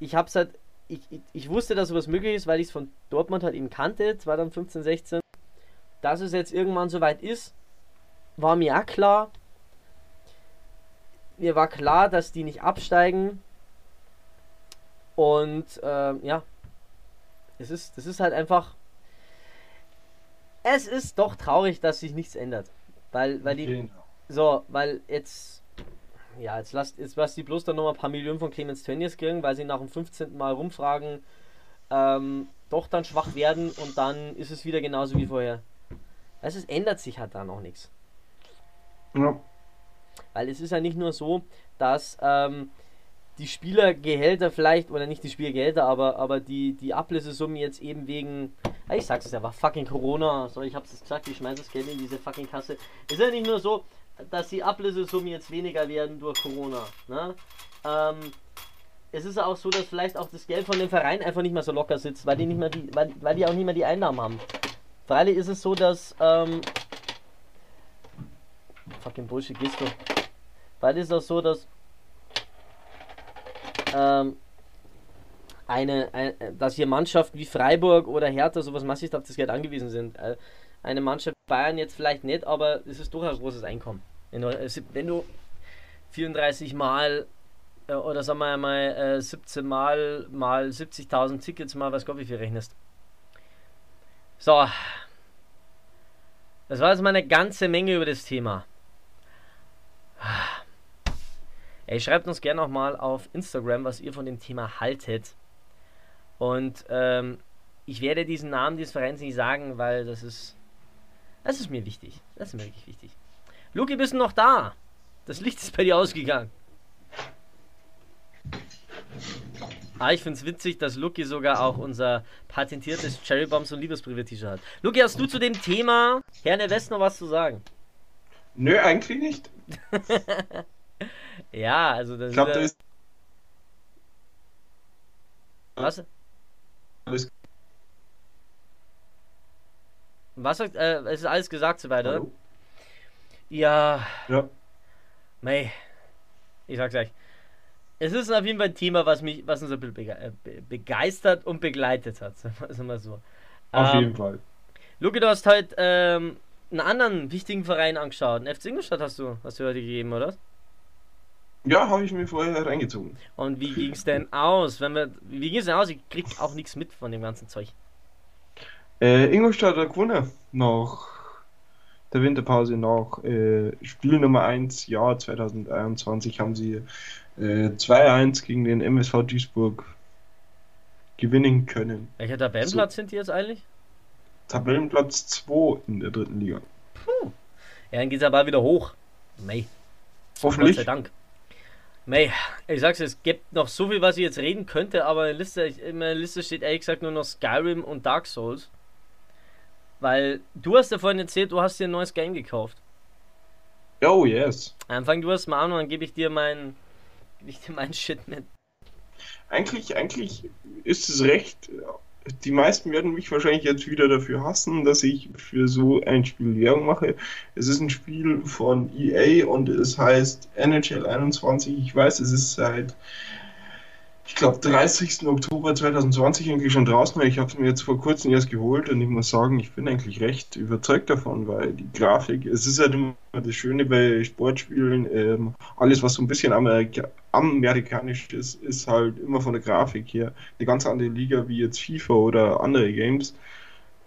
ich hab's halt ich, ich, ich, wusste, dass sowas möglich ist, weil ich es von Dortmund halt eben kannte, 2015, 16. Dass es jetzt irgendwann soweit ist, war mir auch klar. Mir war klar, dass die nicht absteigen. Und ähm, ja, es ist, das ist halt einfach. Es ist doch traurig, dass sich nichts ändert. Weil, weil die. Genau. So, weil jetzt. Ja, jetzt lasst, jetzt lasst die bloß dann noch ein paar Millionen von Clemens Tönnies kriegen, weil sie nach dem 15. Mal rumfragen, ähm, doch dann schwach werden und dann ist es wieder genauso wie vorher. Also es ändert sich halt da noch nichts. Ja. Weil es ist ja nicht nur so, dass ähm, die Spielergehälter vielleicht, oder nicht die Spielergehälter, aber, aber die, die Ablösesummen jetzt eben wegen, ja, ich sag's ja, war fucking Corona, so ich hab's jetzt gesagt, ich schmeiß das Geld in diese fucking Kasse. Es ist ja nicht nur so, dass die Ablösesummen jetzt weniger werden durch Corona. Ne? Ähm, es ist auch so, dass vielleicht auch das Geld von dem Verein einfach nicht mehr so locker sitzt, weil die nicht mehr die, weil, weil die auch nicht mehr die Einnahmen haben. Freilich ist es so, dass ähm, fucking Bullshit gehst du. Weil es ist auch so, dass ähm, eine, ein, dass hier Mannschaften wie Freiburg oder Hertha sowas massiv auf das Geld angewiesen sind. Äh, Eine Mannschaft Bayern jetzt vielleicht nicht, aber es ist durchaus ein großes Einkommen. Wenn du, äh, wenn du 34 Mal äh, oder sagen wir mal äh, 17 Mal mal 70.000 Tickets mal was Gott wie viel rechnest. So. Das war jetzt mal eine ganze Menge über das Thema. Ey, schreibt uns gerne noch mal auf Instagram, was ihr von dem Thema haltet. Und ähm, ich werde diesen Namen des Vereins nicht sagen, weil das ist. Das ist mir wichtig. Das ist mir wirklich wichtig. Luki, bist du noch da? Das Licht ist bei dir ausgegangen. Ah, ich finde es witzig, dass Luki sogar auch unser patentiertes Cherry Bombs und Liebesbriefe-T-Shirt hat. Luki, hast du zu dem Thema Herne West noch was zu sagen? Nö, eigentlich nicht. Ja, also das Ich glaube, da ist. ist Was? alles. Was sagt, äh, es ist alles gesagt soweit, oder? Hallo? Ja, Ja. mei. Ich sag's euch. Es ist auf jeden Fall ein Thema, was mich, was uns ein bisschen bege äh, be- begeistert und begleitet hat, sagen wir- so. Auf Ähm, jeden Fall. Luki, du hast heute ähm, einen anderen wichtigen Verein angeschaut. Einen FC Ingolstadt hast du, hast du heute gegeben, oder? Ja, habe ich mir vorher reingezogen. Und wie ging's denn aus? Wenn wir, wie ging's denn aus? Ich krieg auch nichts mit von dem ganzen Zeug. Äh, Ingolstadt hat gewonnen nach der Winterpause, nach äh, Spiel Nummer 1, Jahr 2021, haben sie äh, 2-1 gegen den MSV Duisburg gewinnen können. Welcher Tabellenplatz sind die jetzt eigentlich? Tabellenplatz 2 in der dritten Liga. Ja, dann geht's aber wieder hoch. Mei. Gott Hoffentlich. sei Dank. Mei, ich sag's, es gibt noch so viel, was ich jetzt reden könnte, aber in der Liste, in meiner Liste steht ehrlich gesagt nur noch Skyrim und Dark Souls. Weil du hast ja vorhin erzählt, du hast dir ein neues Game gekauft. Oh, yes. Dann fang du erst mal an und dann gebe ich dir mein, gebe ich dir meinen Shit mit. Eigentlich, eigentlich ist es recht. Die meisten werden mich wahrscheinlich jetzt wieder dafür hassen, dass ich für so ein Spiel Werbung mache. Es ist ein Spiel von EA und es heißt NHL 21. Ich weiß, es ist seit, ich glaube, 30. Oktober 2020 eigentlich schon draußen. Ich habe es mir jetzt vor kurzem erst geholt und ich muss sagen, ich bin eigentlich recht überzeugt davon, weil die Grafik, es ist halt immer das Schöne bei Sportspielen, ähm, alles was so ein bisschen Amerika amerikanisch ist, ist halt immer von der Grafik her eine ganz andere Liga wie jetzt FIFA oder andere Games.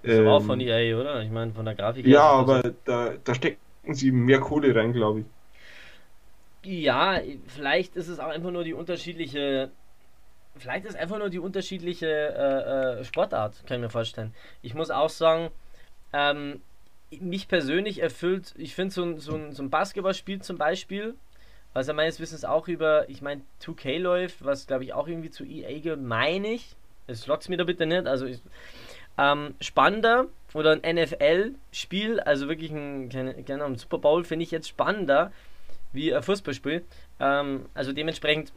Das ist aber auch Ähm, von EA, oder? Ich meine, von der Grafik her ja, das aber da, da stecken sie mehr Kohle rein, glaube ich. Ja, vielleicht ist es auch einfach nur die unterschiedliche. Vielleicht ist einfach nur die unterschiedliche äh, äh, Sportart, kann ich mir vorstellen. Ich muss auch sagen, ähm, mich persönlich erfüllt, ich finde so ein, so, so ein Basketballspiel zum Beispiel, was ja meines Wissens auch über, ich meine, 2K läuft, was glaube ich auch irgendwie zu EA gehört, meine ich. Es lockt mir da bitte nicht. Also ich, ähm, spannender oder ein NFL-Spiel, also wirklich ein, keine, Ahnung, Super Bowl finde ich jetzt spannender wie ein Fußballspiel. Ähm, also dementsprechend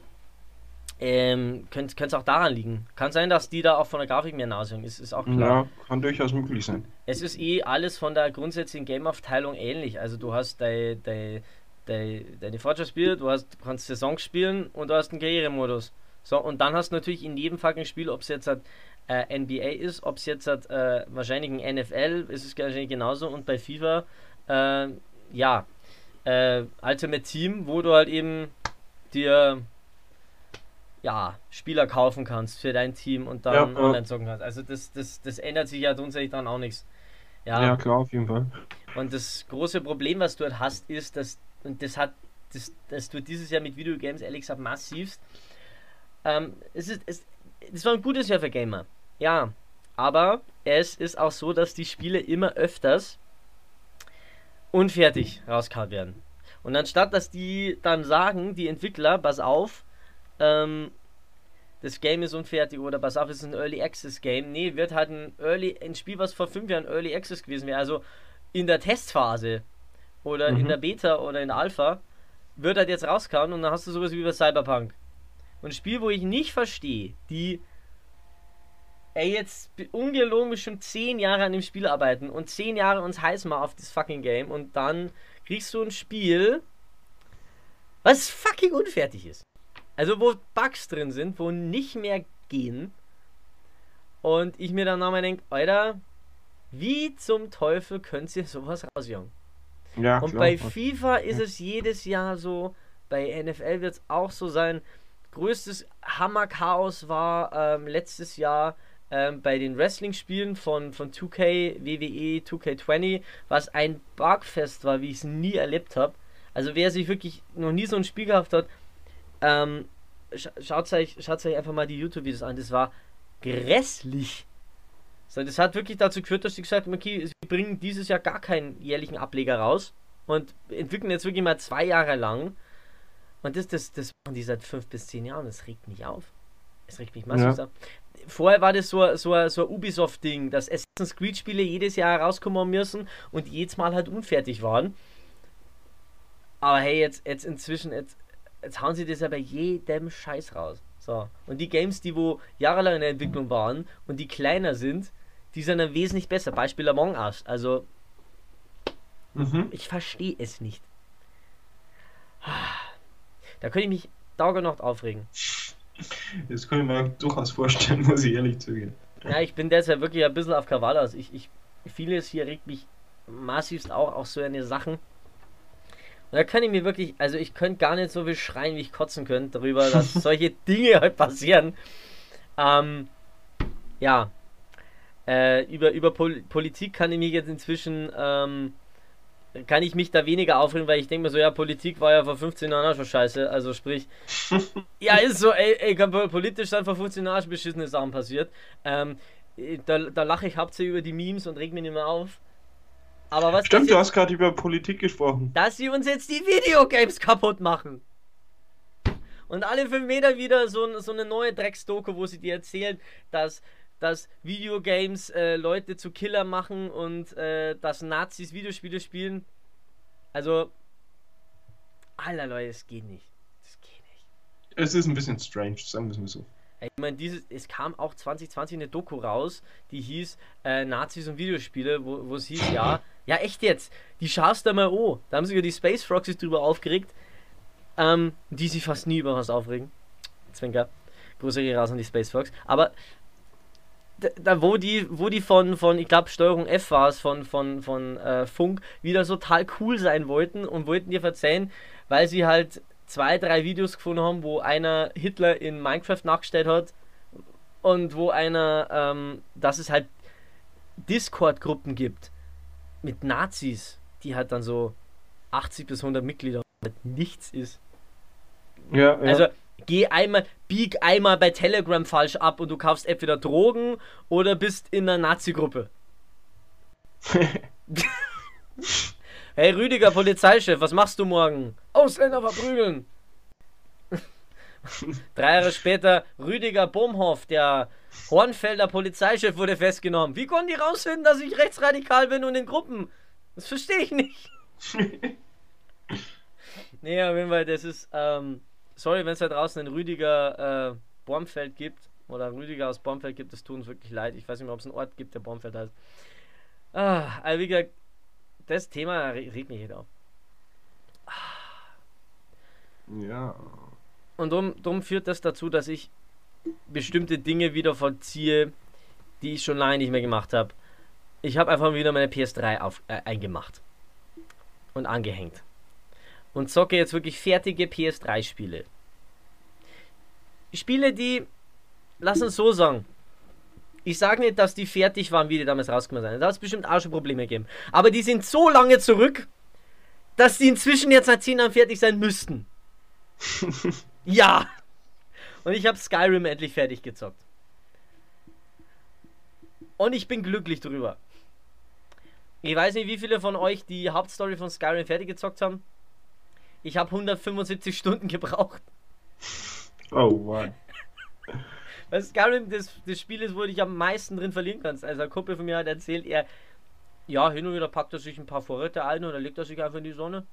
ähm, könnte es auch daran liegen. Kann sein, dass die da auch von der Grafik mehr nachsehen. Ist, ist auch klar. Ja, kann durchaus möglich sein. Es ist eh alles von der grundsätzlichen Game-Aufteilung ähnlich. Also du hast deine dein, dein, deine Fortschrittsspiele, du hast, du kannst Saisons spielen und du hast einen Karrieremodus. So, und dann hast du natürlich in jedem fucking Spiel, ob es jetzt halt, äh, NBA ist, ob es jetzt halt, äh, wahrscheinlich ein NFL ist es wahrscheinlich genauso und bei FIFA, äh, ja, äh, Ultimate Team, wo du halt eben dir ja, Spieler kaufen kannst für dein Team und dann Ja, ja. online zocken kannst. Also das, das, das ändert sich ja grundsätzlich dann auch nichts. Ja, Ja, klar, auf jeden Fall. und das große Problem, was du dort hast, ist, dass, und das hat, das, das tut dieses Jahr mit Videogames ehrlich gesagt massivst. Ähm, es ist, es, es war ein gutes Jahr für Gamer. Ja, aber es ist auch so, dass die Spiele immer öfters unfertig rausgehauen werden. Und anstatt, dass die dann sagen, die Entwickler, pass auf, ähm, das Game ist unfertig oder pass auf, es ist ein Early Access Game. Nee, wird halt ein Early, ein Spiel, was vor fünf Jahren Early Access gewesen wäre, also in der Testphase oder in Mhm. der Beta oder in der Alpha, wird halt jetzt rauskommen und dann hast du sowas wie bei Cyberpunk. Und ein Spiel, wo ich nicht verstehe, die ey, jetzt ungelogen schon zehn Jahre an dem Spiel arbeiten und zehn Jahre uns heiß machen auf das fucking Game und dann kriegst du ein Spiel, was fucking unfertig ist. Also wo Bugs drin sind, wo nicht mehr gehen. Und ich mir dann nochmal denke, Alter, wie zum Teufel könnt ihr sowas rausjagen? Ja, Und klar. bei FIFA ist es jedes Jahr so, bei NFL wird es auch so sein. Größtes Hammerchaos war ähm, letztes Jahr ähm, bei den Wrestling-Spielen von, von 2K, WWE 2K20, was ein Bugfest war, wie ich es nie erlebt habe. Also wer sich wirklich noch nie so ein Spiel gehabt hat, ähm, scha schaut euch, schaut euch einfach mal die YouTube-Videos an. Das war grässlich. So, das hat wirklich dazu geführt, dass sie gesagt haben, okay, sie bringen dieses Jahr gar keinen jährlichen Ableger raus und entwickeln jetzt wirklich mal zwei Jahre lang. Und das, das, das machen die seit fünf bis zehn Jahren. Das regt mich auf. Es regt mich massiv Ja. auf. Vorher war das so, so, so ein Ubisoft-Ding, dass Assassin's Creed-Spiele jedes Jahr herauskommen müssen und jedes Mal halt unfertig waren. Aber hey, jetzt, jetzt inzwischen, jetzt, jetzt hauen sie das ja bei jedem Scheiß raus. So. Und die Games, die wo jahrelang in der Entwicklung waren und die kleiner sind, die sind dann wesentlich besser. Beispiel Among Us. Also, Mhm. ich verstehe es nicht. Da könnte ich mich dauernacht aufregen. Das kann ich mir durchaus vorstellen, muss ich ehrlich zugeben. Ja, ich bin deshalb wirklich ein bisschen auf Krawall aus. Ich, ich, vieles hier regt mich massivst auch, auch so eine Sachen. Und da kann ich mir wirklich, also ich könnte gar nicht so viel schreien, wie ich kotzen könnte, darüber, dass solche Dinge halt passieren. Ähm, ja. Äh, über über Pol Politik kann ich mich jetzt inzwischen, ähm, kann ich mich da weniger aufregen, weil ich denke mir so, ja, Politik war ja vor 15 Jahren auch schon scheiße. Also sprich, ja, ist so, ey, ey kann politisch dann vor 15 Jahren schon beschissene Sachen passiert. Ähm, da, da lache ich hauptsächlich über die Memes und reg mich nicht mehr auf. Aber was Stimmt, du hast gerade über Politik gesprochen. dass sie uns jetzt die Videogames kaputt machen. Und alle fünf Meter wieder so, so eine neue Drecksdoku, wo sie dir erzählen, dass, dass Videogames äh, Leute zu Killer machen und äh, dass Nazis Videospiele spielen. Also, Alter Leute, es geht nicht. Das geht nicht. Es ist ein bisschen strange, sagen wir es mal so. Ich meine, dieses, es kam auch 2020 eine Doku raus, die hieß äh, Nazis und Videospiele, wo, es hieß, ja, ja echt jetzt, die schaust du mal an. Da haben sich ja die Space Froxies drüber aufgeregt, ähm, die sich fast nie über was aufregen. Zwinker. Grüße gehen raus an die Space Fox. Aber da, da wo die, wo die von, von ich glaube Steuerung F war es, von, von, von äh, Funk, wieder total cool sein wollten und wollten dir verzeihen, weil sie halt zwei, drei Videos gefunden haben, wo einer Hitler in Minecraft nachgestellt hat und wo einer, ähm, dass es halt Discord-Gruppen gibt mit Nazis, die halt dann so 80 bis 100 Mitglieder halt nichts ist. Ja, ja. Also geh einmal, bieg einmal bei Telegram falsch ab und du kaufst entweder Drogen oder bist in einer Nazi-Gruppe. Hey Rüdiger, Polizeichef, was machst du morgen? Ausländer verprügeln. Drei Jahre später, Rüdiger Bomhoff, der Hornfelder Polizeichef, wurde festgenommen. Wie konnten die rausfinden, dass ich rechtsradikal bin und in Gruppen? Das verstehe ich nicht. nee, auf jeden Fall, das ist, ähm, sorry, wenn es da draußen einen Rüdiger äh, Bormfeld gibt oder Rüdiger aus Bormfeld gibt, das tut uns wirklich leid. Ich weiß nicht mehr, ob es einen Ort gibt, der Bormfeld heißt. Ah, also wie gesagt, das Thema re- regt mich jeder auf. ja. Und drum, drum führt das dazu, dass ich bestimmte Dinge wieder vollziehe, die ich schon lange nicht mehr gemacht habe. Ich habe einfach wieder meine PS3 auf, äh, eingemacht und angehängt. Und zocke jetzt wirklich fertige PS3-Spiele. Spiele, die, lass uns so sagen, ich sage nicht, dass die fertig waren, wie die damals rausgekommen sind. Da hat es bestimmt auch schon Probleme gegeben. Aber die sind so lange zurück, dass die inzwischen jetzt seit 10 Jahren fertig sein müssten. ja. Und ich habe Skyrim endlich fertig gezockt. Und ich bin glücklich drüber. Ich weiß nicht, wie viele von euch die Hauptstory von Skyrim fertig gezockt haben. Ich habe 175 Stunden gebraucht. Oh, wow. Weil Skyrim das, das Spiel ist, wo du dich am meisten drin verlieren kannst. Also ein Kumpel von mir hat erzählt, er, ja, hin und wieder packt er sich ein paar Vorräte ein und dann legt er sich einfach in die Sonne.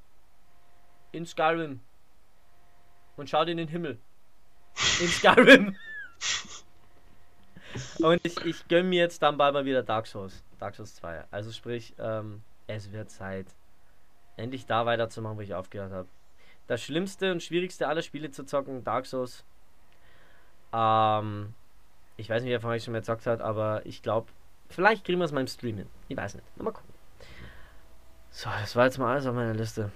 In Skyrim. Und schaut in den Himmel. In Skyrim. und ich, ich gönne mir jetzt dann bald mal wieder Dark Souls. Dark Souls 2. Also sprich, ähm, es wird Zeit, endlich da weiterzumachen, wo ich aufgehört habe. Das schlimmste und schwierigste aller Spiele zu zocken, Dark Souls. Ähm, ich weiß nicht, wer von euch schon mal gezockt hat, aber ich glaube, vielleicht kriegen wir es mal im Stream hin. Ich weiß nicht. Mal gucken. So, das war jetzt mal alles auf meiner Liste.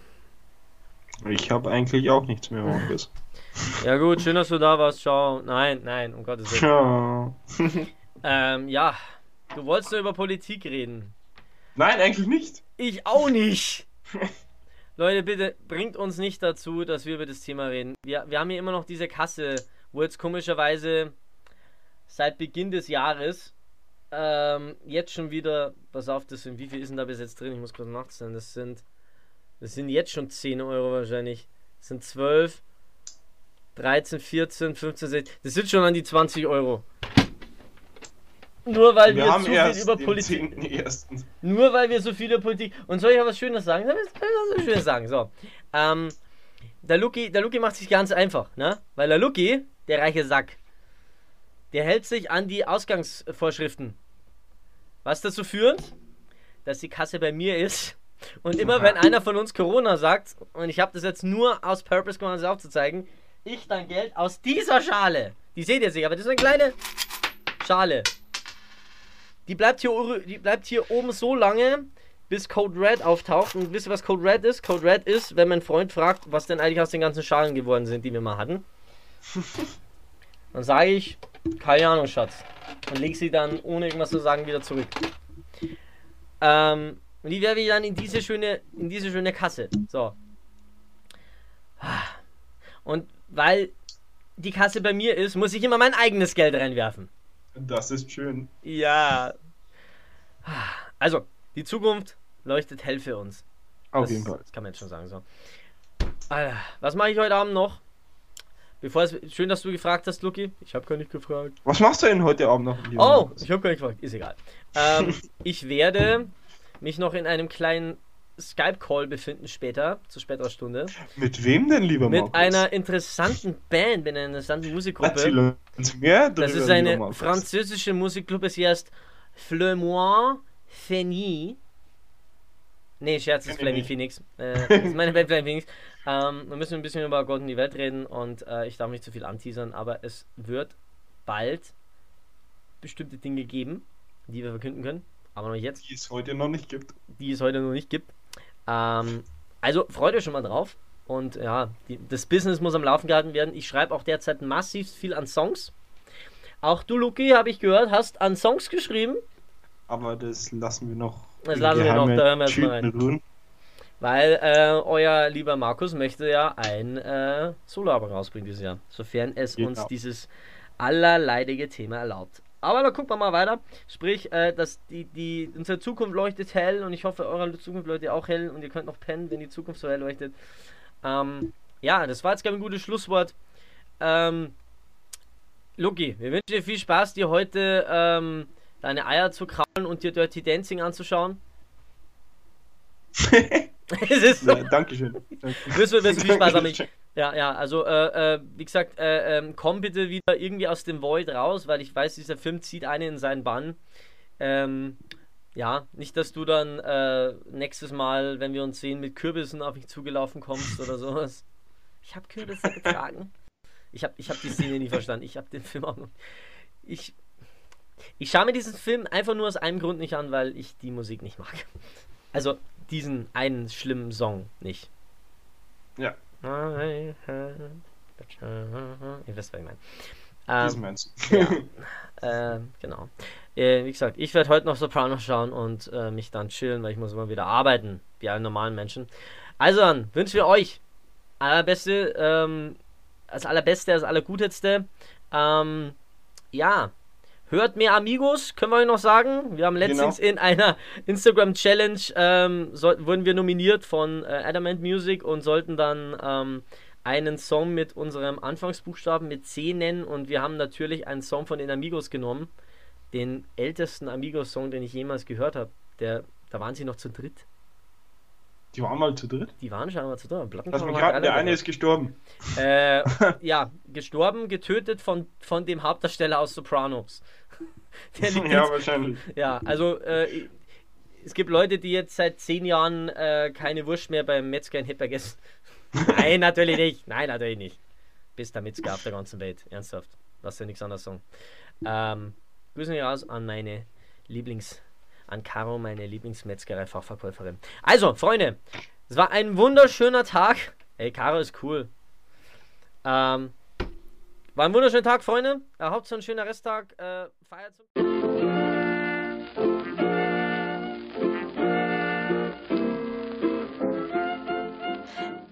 Ich habe eigentlich auch nichts mehr, Markus. Ja gut, schön, dass du da warst. Ciao. Nein, nein, um Gottes Willen. Ciao. Ähm, ja, du wolltest nur über Politik reden. Nein, eigentlich nicht. Ich auch nicht. Leute, bitte bringt uns nicht dazu, dass wir über das Thema reden. Wir, wir haben hier immer noch diese Kasse, wo jetzt komischerweise seit Beginn des Jahres ähm, jetzt schon wieder, pass auf, das sind, wie viel ist denn da bis jetzt drin? Ich muss kurz nachzählen. Das sind, das sind jetzt schon 10 Euro wahrscheinlich. Das sind 12, 13, 14, 15, 16. Das sind schon an die 20 Euro. Nur weil wir, Wir zu viel über Politik. 10.1. Nur weil wir so viele Politik. Und soll ich auch was Schönes sagen? Soll ich was Schönes sagen? So. Ähm, der Luki, der Luki macht sich ganz einfach, ne? Weil der Luki, der reiche Sack, der hält sich an die Ausgangsvorschriften. Was dazu führt, dass die Kasse bei mir ist. Und immer wenn einer von uns Corona sagt, und ich habe das jetzt nur aus Purpose gemacht, um das aufzuzeigen, ich dann Geld aus dieser Schale. Die seht ihr sich, aber das ist eine kleine Schale. Die bleibt hier, die bleibt hier oben so lange, bis Code Red auftaucht. Und wisst ihr, was Code Red ist? Code Red ist, wenn mein Freund fragt, was denn eigentlich aus den ganzen Schalen geworden sind, die wir mal hatten. Dann sage ich, keine Ahnung, Schatz. Und leg sie dann, ohne irgendwas zu sagen, wieder zurück. Ähm, und die werfe ich dann in diese schöne, in diese schöne Kasse. So. Und weil die Kasse bei mir ist, muss ich immer mein eigenes Geld reinwerfen. Das ist schön. Ja. Also, die Zukunft leuchtet hell für uns. Auf das, jeden Fall. Das kann man jetzt schon sagen. So. Alter, was mache ich heute Abend noch? Bevor es, schön, dass du gefragt hast, Luki. Ich habe gar nicht gefragt. Was machst du denn heute Abend noch? Oh, Markus? ich habe gar nicht gefragt. Ist egal. Ähm, ich werde mich noch in einem kleinen Skype-Call befinden später, zu späterer Stunde. Mit wem denn, lieber Mit Markus? einer interessanten Band, mit einer interessanten Musikgruppe. Mehr Das ist eine französische Musikgruppe, sie heißt Flemois Feni. Nee, Scherz, ist Flammy Phoenix. Äh, das ist meine Band Flammy Phoenix. Ähm, wir müssen ein bisschen über Gott und die Welt reden und äh, ich darf nicht zu viel anteasern, aber es wird bald bestimmte Dinge geben, die wir verkünden können. Aber noch jetzt, Die es heute noch nicht gibt. die es heute noch nicht gibt. Ähm, also freut euch schon mal drauf. Und ja, die, das Business muss am Laufen gehalten werden. Ich schreibe auch derzeit massiv viel an Songs. Auch du, Luki, habe ich gehört, hast an Songs geschrieben, Aber das lassen wir noch. Das lassen wir noch, geheimen da hören wir erst mal Tüten ruhen. weil äh, euer lieber Markus möchte ja ein äh, Soloalbum rausbringen dieses Jahr, sofern es uns Genau. dieses allerleidige Thema erlaubt. Aber da gucken wir mal weiter. Sprich, äh, dass die, die, unsere Zukunft leuchtet hell und ich hoffe, eure Zukunft leuchtet auch hell und ihr könnt noch pennen, wenn die Zukunft so hell leuchtet. Ähm, ja, das war jetzt, glaube ich, ein gutes Schlusswort. Ähm, Luki, wir wünschen dir viel Spaß, dir heute ähm, deine Eier zu kraulen und dir Dirty Dancing anzuschauen. es ist so. Ja, Dankeschön. Wirst du, wirst du viel Spaß haben. Ich, ja, ja, also, äh, äh, wie gesagt, äh, ähm, komm bitte wieder irgendwie aus dem Void raus, weil ich weiß, dieser Film zieht einen in seinen Bann. Ähm, ja, nicht, dass du dann äh, nächstes Mal, wenn wir uns sehen, mit Kürbissen auf mich zugelaufen kommst oder sowas. Ich habe Kürbisse getragen. Ich habe ich hab die Szene nie verstanden. Ich habe den Film auch noch. Ich, ich schaue mir diesen Film einfach nur aus einem Grund nicht an, weil ich die Musik nicht mag. Also diesen einen schlimmen Song nicht. Ja. Ihr wisst, was ich meine. Ähm, meinst du? ja, äh, genau. Äh, wie gesagt, ich werde heute noch Sopranos schauen und äh, mich dann chillen, weil ich muss immer wieder arbeiten, wie alle normalen Menschen. Also dann wünschen wir euch allerbeste, ähm, das allerbeste, das allerguteste. Ähm, ja, hört mehr Amigos, können wir euch noch sagen. Wir haben letztens in einer Instagram-Challenge, ähm, so, wurden wir nominiert von äh, Adamant Music und sollten dann ähm, einen Song mit unserem Anfangsbuchstaben mit C nennen und wir haben natürlich einen Song von den Amigos genommen. Den ältesten Amigos-Song, den ich jemals gehört habe. Der, da waren sie noch zu dritt. Die waren mal zu dritt. Die waren schon mal zu dritt. Lass mich raten, der eine ist gestorben. Äh, ja, gestorben, getötet von, von dem Hauptdarsteller aus Sopranos. Ja, wahrscheinlich. ja, also äh, es gibt Leute, die jetzt seit zehn Jahren äh, keine Wurst mehr beim Metzger in Hipper essen. Nein, natürlich nicht. Nein, natürlich nicht. Bist der Metzger auf der ganzen Welt. Ernsthaft. Lass dir nichts anderes sagen. Ähm, Grüßen wir raus an meine Lieblings... An Caro, meine Lieblingsmetzgerei-Fachverkäuferin. Also, Freunde, es war ein wunderschöner Tag. Ey, Caro ist cool. Ähm, war ein wunderschöner Tag, Freunde. Äh, Hauptsache ein schöner Resttag. Äh, feiert zum